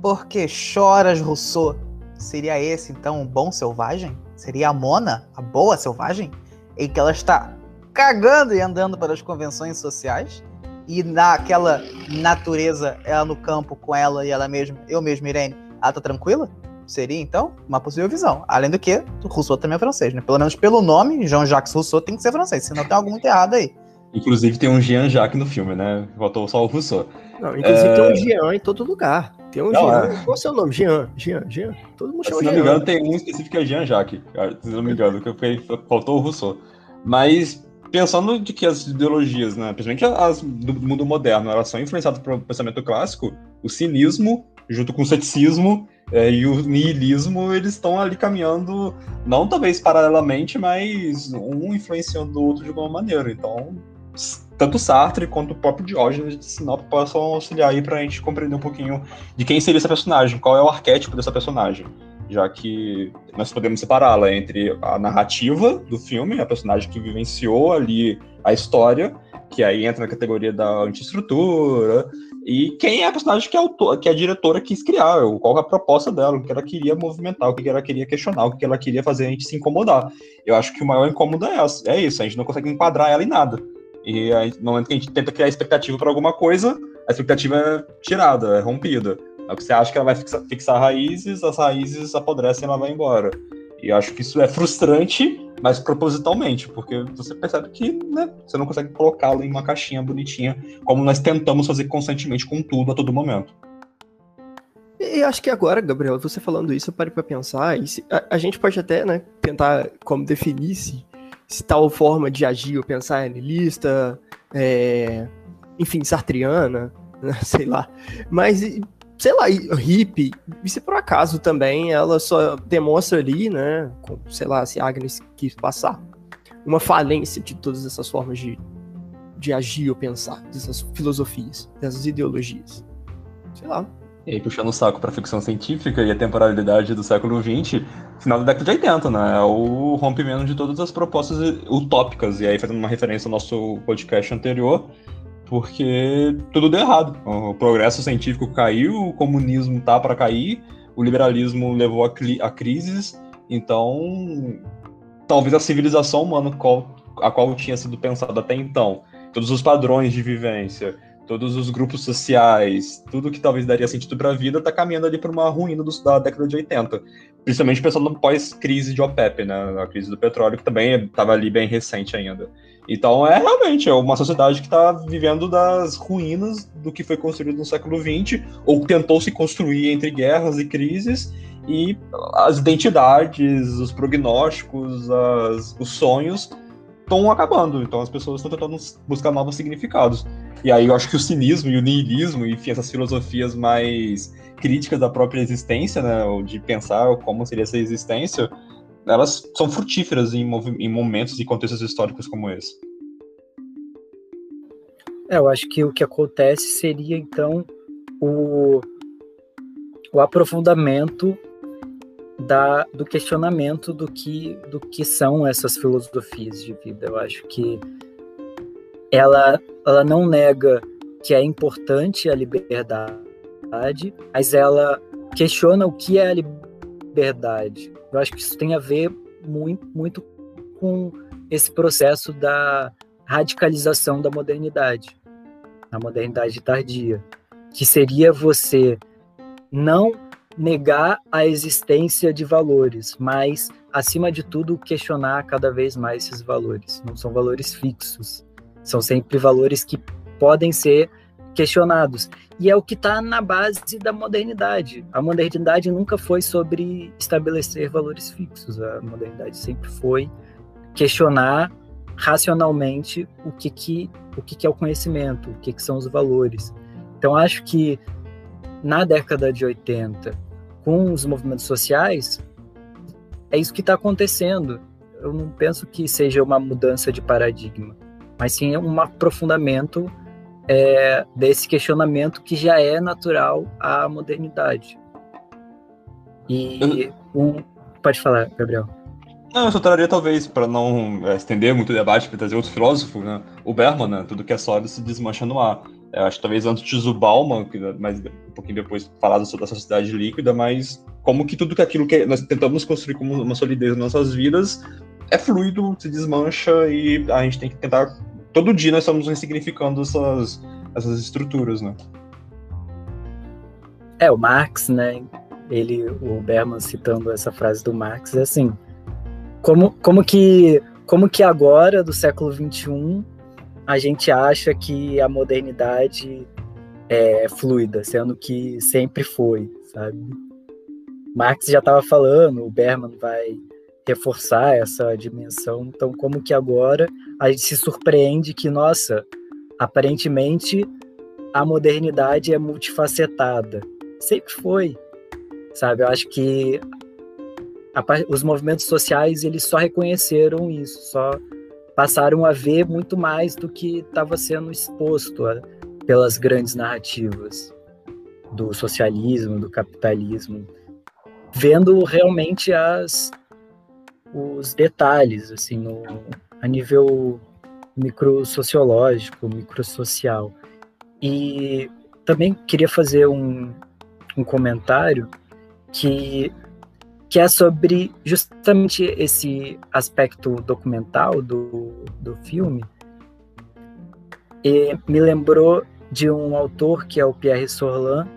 Por que choras, Rousseau? Seria esse, então, um bom selvagem? Seria a Mona, a boa selvagem? Em que ela está cagando e andando para as convenções sociais? E naquela natureza, ela no campo com ela e ela mesma, eu mesma, Irene, ela tá tranquila? Seria, então, uma possível visão. Além do que, Rousseau também é francês, né? Pelo menos pelo nome, Jean-Jacques Rousseau tem que ser francês, senão tem algo muito errado aí. Inclusive tem um Jean-Jacques no filme, né? Faltou só o Rousseau. Não, inclusive é... tem um Jean em todo lugar. Tem um não, Jean. É... Qual é o seu nome? Jean, Jean, Jean. Todo mundo chama Se não me engano, tem um específico que é Jean-Jacques. Se não me engano, que faltou o Rousseau. Mas pensando de que as ideologias, né, principalmente as do mundo moderno, elas são influenciadas pelo pensamento clássico, o cinismo, junto com o ceticismo é, e o niilismo, eles estão ali caminhando, não talvez paralelamente, mas um influenciando o outro de alguma maneira. Então, tanto Sartre quanto o próprio Diógenes de Sinop possam auxiliar aí para a gente compreender um pouquinho de quem seria essa personagem, qual é o arquétipo dessa personagem já que nós podemos separá-la entre a narrativa do filme, a personagem que vivenciou ali a história, que aí entra na categoria da antiestrutura, e quem é a personagem que é, autor, que é a diretora quis criar, qual a proposta dela, o que ela queria movimentar, o que ela queria questionar, o que ela queria fazer a gente se incomodar. Eu acho que o maior incômodo é, essa, é isso, a gente não consegue enquadrar ela em nada. E aí, no momento que a gente tenta criar expectativa para alguma coisa, a expectativa é tirada, é rompida. É que você acha que ela vai fixar, fixar raízes, as raízes apodrecem e ela vai embora. E eu acho que isso é frustrante, mas propositalmente, porque você percebe que né, você não consegue colocá-lo em uma caixinha bonitinha, como nós tentamos fazer constantemente com tudo a todo momento. E acho que agora, Gabriel, você falando isso, eu parei para pensar, se, a, a, gente pode até né, tentar como definir se, se tal forma de agir ou pensar é niilista, é, enfim, sartriana, né, sei lá. Mas sei lá, hippie, e se por acaso também ela só demonstra ali, né, com, sei lá, se Agnes quis passar, uma falência de todas essas formas de, de agir ou pensar, dessas filosofias, dessas ideologias. Sei lá. E aí, puxando o saco para ficção científica e a temporalidade do século XX, final da década de 80, né? É o rompimento de todas as propostas utópicas. E aí, fazendo uma referência ao nosso podcast anterior, porque tudo deu errado. O progresso científico caiu, o comunismo tá para cair, o liberalismo levou a, a crises, então talvez a civilização humana a qual tinha sido pensada até então, todos os padrões de vivência, todos os grupos sociais, tudo que talvez daria sentido para a vida, está caminhando ali para uma ruína do, da década de 80. Principalmente pensando no pós-crise de OPEP, né? A crise do petróleo, que também estava ali bem recente ainda. Então é realmente é uma sociedade que está vivendo das ruínas do que foi construído no século XX, ou tentou se construir entre guerras e crises, e as identidades, os prognósticos, as, os sonhos estão acabando. Então as pessoas estão tentando buscar novos significados. E aí eu acho que o cinismo e o niilismo, enfim, essas filosofias mais críticas da própria existência, né, ou de pensar como seria essa existência, elas são frutíferas em, em momentos e contextos históricos como esse. É, eu acho que o que acontece seria então o, o aprofundamento da, do questionamento do que, do que são essas filosofias de vida. Eu acho que ela, ela não nega que é importante a liberdade, mas ela questiona o que é a liberdade. Eu acho que isso tem a ver muito, muito com esse processo da radicalização da modernidade, a modernidade tardia, que seria você não negar a existência de valores, mas, acima de tudo, questionar cada vez mais esses valores. Não são valores fixos, são sempre valores que podem ser questionados. E é o que está na base da modernidade. A modernidade nunca foi sobre estabelecer valores fixos. A modernidade sempre foi questionar racionalmente o que, que, o que, que é o conhecimento, o que, que são os valores. Então, acho que na década de 80, com os movimentos sociais, é isso que está acontecendo. Eu não penso que seja uma mudança de paradigma, mas sim um aprofundamento é, desse questionamento que já é natural à modernidade. E um, pode falar, Gabriel. Não, eu só traria talvez, para não é, estender muito o debate, para trazer outro filósofo, né? o Berman, né? tudo que é sólido se desmancha no ar. Eu acho que talvez antes de Zubalma, mas um pouquinho depois falado sobre a sociedade líquida, mas como que tudo que aquilo que nós tentamos construir como uma solidez nas nossas vidas é fluido, se desmancha e a gente tem que tentar. Todo dia nós estamos ressignificando essas, essas estruturas, né? É, o Marx, né? Ele, o Berman citando essa frase do Marx, é assim: como, como que como que agora do século XXI a gente acha que a modernidade é fluida, sendo que sempre foi, sabe? Marx já estava falando, o Berman vai reforçar essa dimensão. Então, como que agora a gente se surpreende que, nossa, aparentemente a modernidade é multifacetada. Sempre foi, sabe? Eu acho que a, os movimentos sociais eles só reconheceram isso, só passaram a ver muito mais do que estava sendo exposto a, pelas grandes narrativas do socialismo, do capitalismo, vendo realmente as os detalhes assim no, a nível microsociológico, microsocial. E também queria fazer um, um comentário que que é sobre justamente esse aspecto documental do, do filme. E me lembrou de um autor que é o Pierre Sorlan,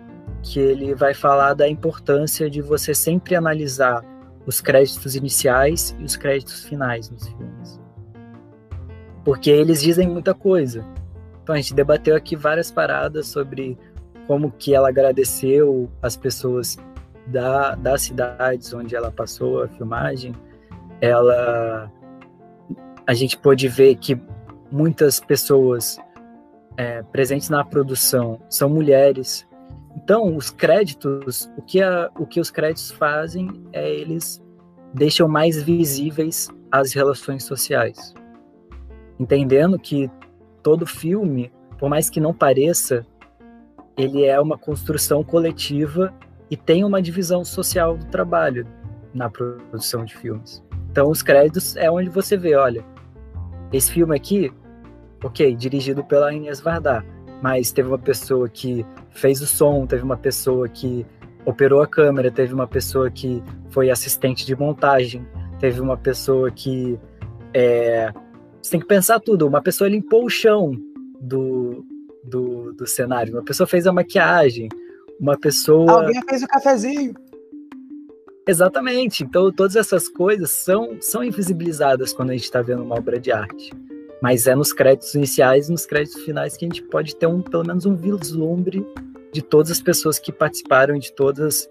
que ele vai falar da importância de você sempre analisar os créditos iniciais e os créditos finais nos filmes. Porque eles dizem muita coisa. Então a gente debateu aqui várias paradas sobre como que ela agradeceu as pessoas da, das cidades onde ela passou a filmagem, ela a gente pôde ver que muitas pessoas é, presentes na produção são mulheres. Então, os créditos, o que, a, o que os créditos fazem é eles deixam mais visíveis as relações sociais. Entendendo que todo filme, por mais que não pareça, ele é uma construção coletiva e tem uma divisão social do trabalho na produção de filmes. Então, os créditos é onde você vê, olha, esse filme aqui, ok, dirigido pela Inês Vardar, mas teve uma pessoa que fez o som, teve uma pessoa que operou a câmera, teve uma pessoa que foi assistente de montagem, teve uma pessoa que é, você tem que pensar tudo. Uma pessoa limpou o chão do, do, do cenário, uma pessoa fez a maquiagem, uma pessoa. Alguém fez o cafezinho. Exatamente. Então, todas essas coisas são, são invisibilizadas quando a gente está vendo uma obra de arte. Mas é nos créditos iniciais e nos créditos finais que a gente pode ter um, pelo menos um vislumbre de todas as pessoas que participaram de todas as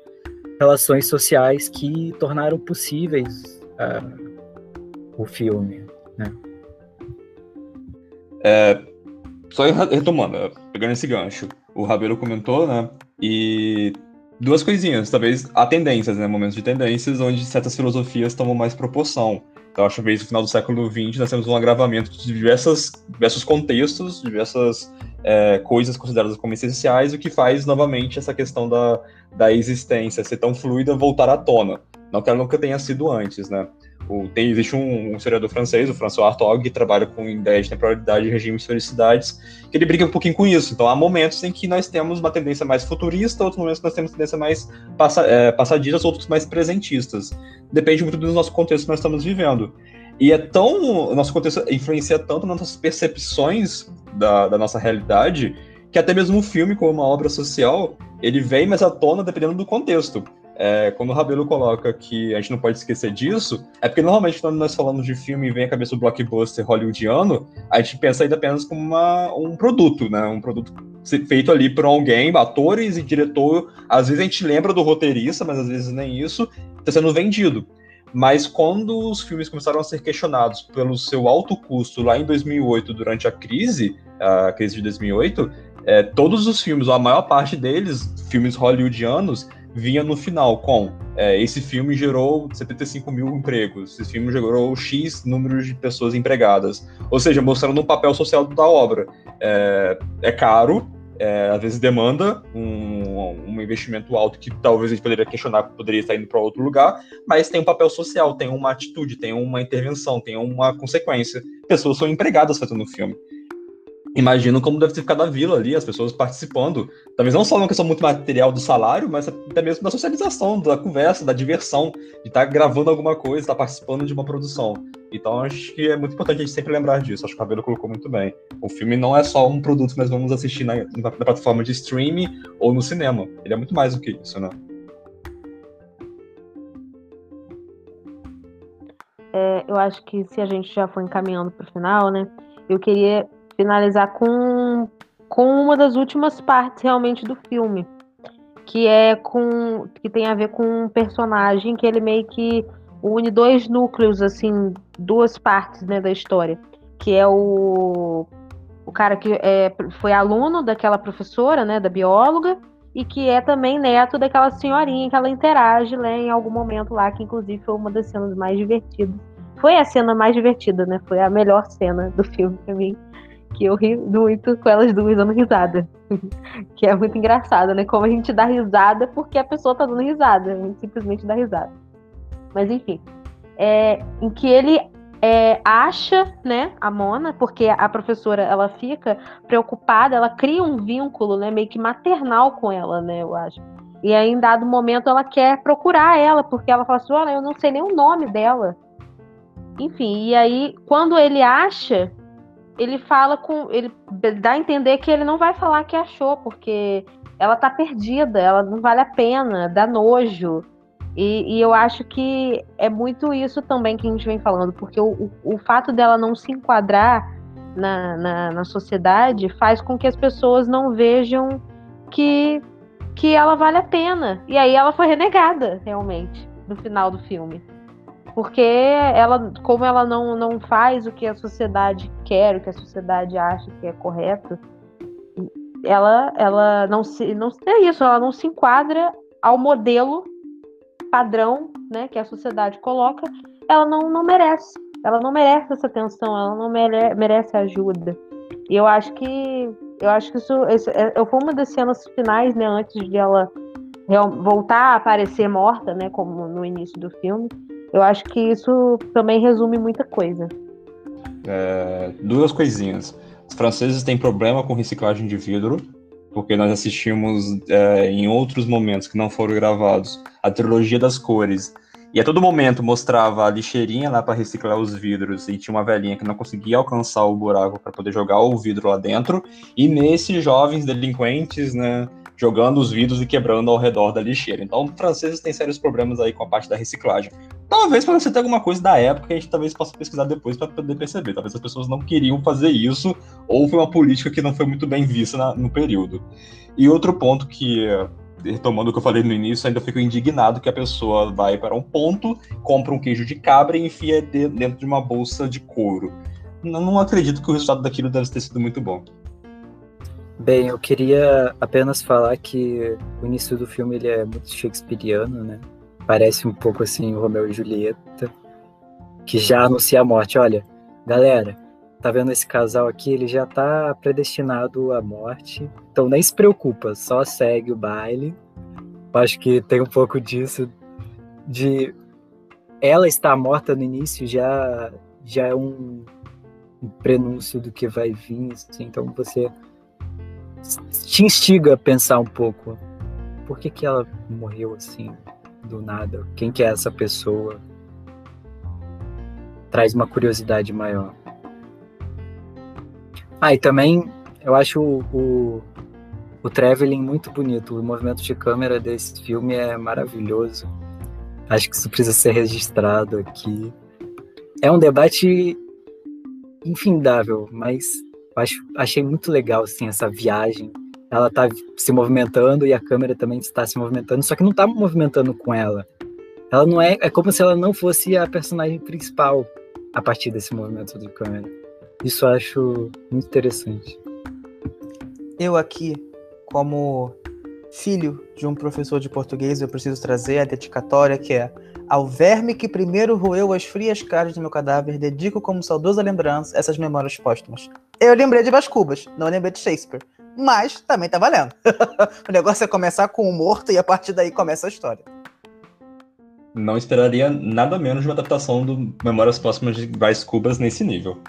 relações sociais que tornaram possíveis uh, o filme. Né? É, só retomando, pegando esse gancho, o Rabelo comentou, né? E duas coisinhas, talvez há tendências, né? Momentos de tendências onde certas filosofias tomam mais proporção. Então, acho que no final do século XX nós temos um agravamento de diversas, diversos contextos, diversas é, coisas consideradas como essenciais, o que faz novamente essa questão da, da existência ser tão fluida voltar à tona. Não que ela nunca tenha sido antes, né? O, tem, existe um, um historiador francês, o François Hartog, que trabalha com ideias de temporalidade regimes de felicidades, que ele brinca um pouquinho com isso. Então, há momentos em que nós temos uma tendência mais futurista, outros momentos que nós temos tendência mais passa, é, outros mais presentistas. Depende muito do nosso contexto que nós estamos vivendo. E é tão. O nosso contexto influencia tanto nas nossas percepções da, da nossa realidade que até mesmo o filme, como uma obra social, ele vem mais à tona dependendo do contexto. É, quando o Rabelo coloca que a gente não pode esquecer disso, é porque normalmente quando nós falamos de filme e vem a cabeça do blockbuster hollywoodiano, a gente pensa ainda apenas como uma, um produto, né? Um produto feito ali por alguém, atores e diretor. Às vezes a gente lembra do roteirista, mas às vezes nem isso, está sendo vendido. Mas quando os filmes começaram a ser questionados pelo seu alto custo lá em 2008, durante a crise, a crise de 2008, é, todos os filmes, ou a maior parte deles, filmes hollywoodianos, vinha no final com é, esse filme gerou 75 mil empregos, esse filme gerou X número de pessoas empregadas. Ou seja, mostrando o papel social da obra. É, é caro, é, às vezes demanda um, um, investimento alto que talvez a gente poderia questionar que poderia estar indo para outro lugar, mas tem um papel social, tem uma atitude, tem uma intervenção, tem uma consequência. Pessoas são empregadas fazendo o filme imagino como deve ter ficado a vila ali, as pessoas participando. Talvez não só uma questão muito material do salário, mas até mesmo da socialização, da conversa, da diversão, de estar tá gravando alguma coisa, estar tá participando de uma produção. Então acho que é muito importante a gente sempre lembrar disso. Acho que o Cabelo colocou muito bem. O filme não é só um produto que nós vamos assistir na, na plataforma de streaming ou no cinema. Ele é muito mais do que isso, né? É, eu acho que se a gente já for encaminhando para o final, né? Eu queria finalizar com, com uma das últimas partes realmente do filme, que é com que tem a ver com um personagem que ele meio que une dois núcleos assim, duas partes, né, da história, que é o o cara que é, foi aluno daquela professora, né, da bióloga, e que é também neto daquela senhorinha que ela interage né, em algum momento lá, que inclusive foi uma das cenas mais divertidas. Foi a cena mais divertida, né? Foi a melhor cena do filme para mim que eu ri muito com elas duas dando risada. que é muito engraçado, né? Como a gente dá risada porque a pessoa tá dando risada. A gente simplesmente dá risada. Mas enfim. É, em que ele é, acha, né, a Mona, porque a professora ela fica preocupada, ela cria um vínculo, né, meio que maternal com ela, né, eu acho. E aí, em dado momento, ela quer procurar ela, porque ela fala assim: olha, eu não sei nem o nome dela. Enfim, e aí, quando ele acha ele fala com. Ele dá a entender que ele não vai falar que achou, porque ela tá perdida, ela não vale a pena, dá nojo. E, e, eu acho que é muito isso também que a gente vem falando, porque o, o, o fato dela não se enquadrar na, na, na, sociedade faz com que as pessoas não vejam que, que ela vale a pena. E aí ela foi renegada, realmente, no final do filme porque ela, como ela não, não faz o que a sociedade quer, o que a sociedade acha que é correto, ela, ela não se não é isso, ela não se enquadra ao modelo padrão, né, que a sociedade coloca, ela não, não merece. Ela não merece essa atenção, ela não mere, merece ajuda. E eu acho que eu acho que isso, isso é, foi uma das cenas finais, né, antes de ela voltar a aparecer morta, né, como no início do filme. Eu acho que isso também resume muita coisa. É, duas coisinhas. Os franceses têm problema com reciclagem de vidro, porque nós assistimos é, em outros momentos que não foram gravados a trilogia das cores. E a todo momento mostrava a lixeirinha lá para reciclar os vidros e tinha uma velhinha que não conseguia alcançar o buraco para poder jogar o vidro lá dentro. E nesses jovens delinquentes, né, jogando os vidros e quebrando ao redor da lixeira. Então, franceses têm sérios problemas aí com a parte da reciclagem. Talvez para você ter alguma coisa da época que a gente talvez possa pesquisar depois para poder perceber. Talvez as pessoas não queriam fazer isso, ou foi uma política que não foi muito bem vista na, no período. E outro ponto que, retomando o que eu falei no início, ainda fico indignado que a pessoa vai para um ponto, compra um queijo de cabra e enfia dentro de uma bolsa de couro. Não, não acredito que o resultado daquilo deve ter sido muito bom. Bem, eu queria apenas falar que o início do filme ele é muito shakespeariano, né? Parece um pouco assim o Romeu e Julieta, que já anuncia a morte. Olha, galera, tá vendo esse casal aqui? Ele já tá predestinado à morte, então nem se preocupa, só segue o baile. Acho que tem um pouco disso de ela estar morta no início já já é um, um prenúncio do que vai vir, assim, então você te instiga a pensar um pouco. Por que, que ela morreu assim, do nada? Quem que é essa pessoa? Traz uma curiosidade maior. Ah, e também eu acho o, o, o traveling muito bonito. O movimento de câmera desse filme é maravilhoso. Acho que isso precisa ser registrado aqui. É um debate infindável, mas acho, achei muito legal assim essa viagem. Ela tá se movimentando e a câmera também está se movimentando, só que não tá movimentando com ela. Ela não é, é como se ela não fosse a personagem principal a partir desse movimento de câmera. Isso eu acho muito interessante. Eu aqui, como filho de um professor de português, eu preciso trazer a dedicatória que é ao verme que primeiro roeu as frias caras do meu cadáver, dedico como saudosa lembrança essas memórias póstumas. Eu lembrei de Bas Cubas, não lembrei de Shakespeare. Mas também tá valendo. o negócio é começar com o morto e a partir daí começa a história. Não esperaria nada menos de uma adaptação do Memórias Póstumas de Bas Cubas nesse nível.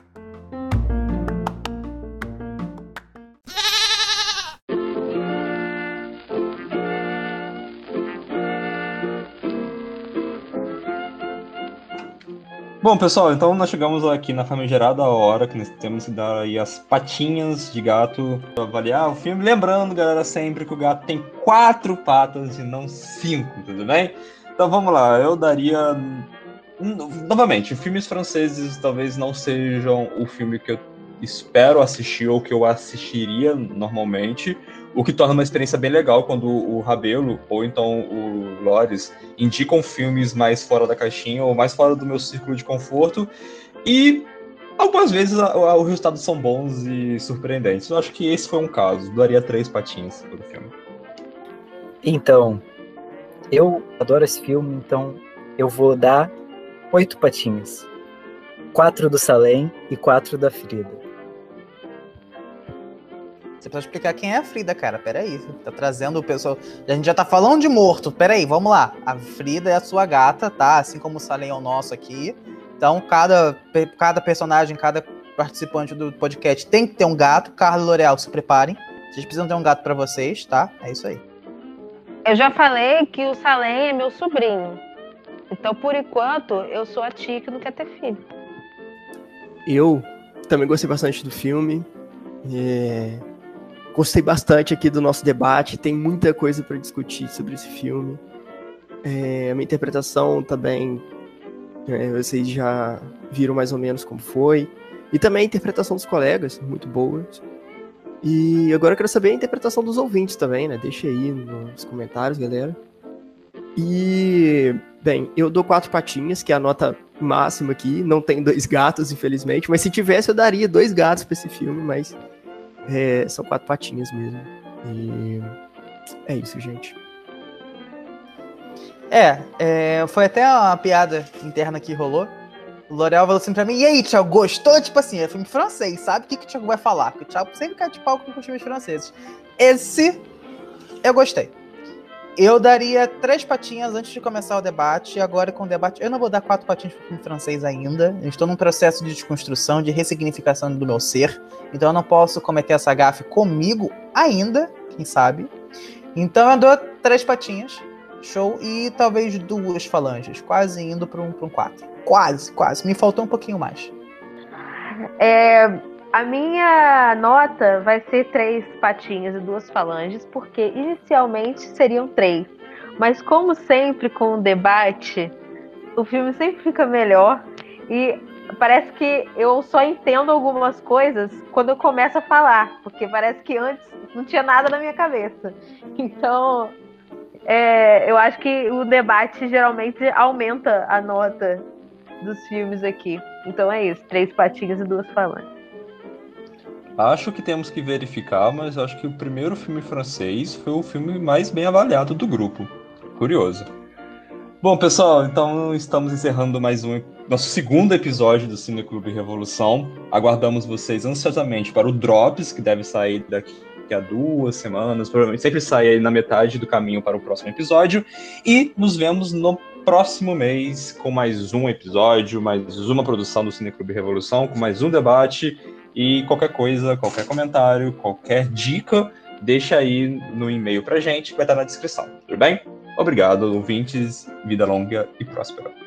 Bom, pessoal, então nós chegamos aqui na famigerada hora que nós temos que dar aí as patinhas de gato para avaliar o filme. Lembrando, galera, sempre que o gato tem quatro patas e não cinco, tudo bem? Então vamos lá, eu daria. Novamente, filmes franceses talvez não sejam o filme que eu espero assistir ou que eu assistiria normalmente, o que torna uma experiência bem legal quando o Rabelo ou então o Lores indicam filmes mais fora da caixinha ou mais fora do meu círculo de conforto e algumas vezes os resultados são bons e surpreendentes. Eu acho que esse foi um caso, daria três patinhas pelo filme. Então, eu adoro esse filme, então eu vou dar oito patinhas. Quatro do Salem e quatro da Frida. Você precisa explicar quem é a Frida, cara. Peraí. Tá trazendo o pessoal. A gente já tá falando de morto. Peraí, vamos lá. A Frida é a sua gata, tá? Assim como o Salem é o nosso aqui. Então, cada, cada personagem, cada participante do podcast tem que ter um gato. Carlos e L'Oreal, se preparem. Vocês precisam ter um gato para vocês, tá? É isso aí. Eu já falei que o Salem é meu sobrinho. Então, por enquanto, eu sou a tia que não quer ter filho. Eu também gostei bastante do filme. É... Gostei bastante aqui do nosso debate, tem muita coisa para discutir sobre esse filme. É, a minha interpretação também, é, vocês já viram mais ou menos como foi. E também a interpretação dos colegas, muito boa. E agora eu quero saber a interpretação dos ouvintes também, né? Deixa aí nos comentários, galera. E, bem, eu dou quatro patinhas, que é a nota máxima aqui. Não tem dois gatos, infelizmente. Mas se tivesse, eu daria dois gatos para esse filme, mas é, são quatro patinhas mesmo. E é isso, gente. É, é, foi até uma piada interna que rolou. O L'Oréal falou assim pra mim, e aí, Thiago, gostou? Tipo assim, é filme francês, sabe? O que, que o Thiago vai falar? Porque o Thiago sempre cai de pau com os filmes franceses. Esse, eu gostei. Eu daria três patinhas antes de começar o debate. Agora, com o debate, eu não vou dar quatro patinhas para o filme francês ainda. Eu estou num processo de desconstrução, de ressignificação do meu ser. Então, eu não posso cometer essa gafe comigo ainda, quem sabe. Então, eu dou três patinhas. Show. E talvez duas falanges. Quase indo para um, um quatro. Quase, quase. Me faltou um pouquinho mais. É, a minha nota vai ser três patinhas e duas falanges, porque inicialmente seriam três. Mas como sempre com o debate, o filme sempre fica melhor e parece que eu só entendo algumas coisas quando eu começo a falar, porque parece que antes não tinha nada na minha cabeça. Então, é, eu acho que o debate geralmente aumenta a nota dos filmes aqui. Então é isso, três patinhas e duas falanges. Acho que temos que verificar, mas acho que o primeiro filme francês foi o filme mais bem avaliado do grupo. Curioso. Bom, pessoal, então estamos encerrando mais um nosso segundo episódio do Cine Clube Revolução. Aguardamos vocês ansiosamente para o Drops, que deve sair daqui a duas semanas, provavelmente sempre sai aí na metade do caminho para o próximo episódio. E nos vemos no próximo mês com mais um episódio, mais uma produção do Cine Clube Revolução, com mais um debate. E qualquer coisa, qualquer comentário, qualquer dica, deixa aí no e-mail pra gente, vai estar na descrição, tudo bem? Obrigado, ouvintes, vida longa e próspera.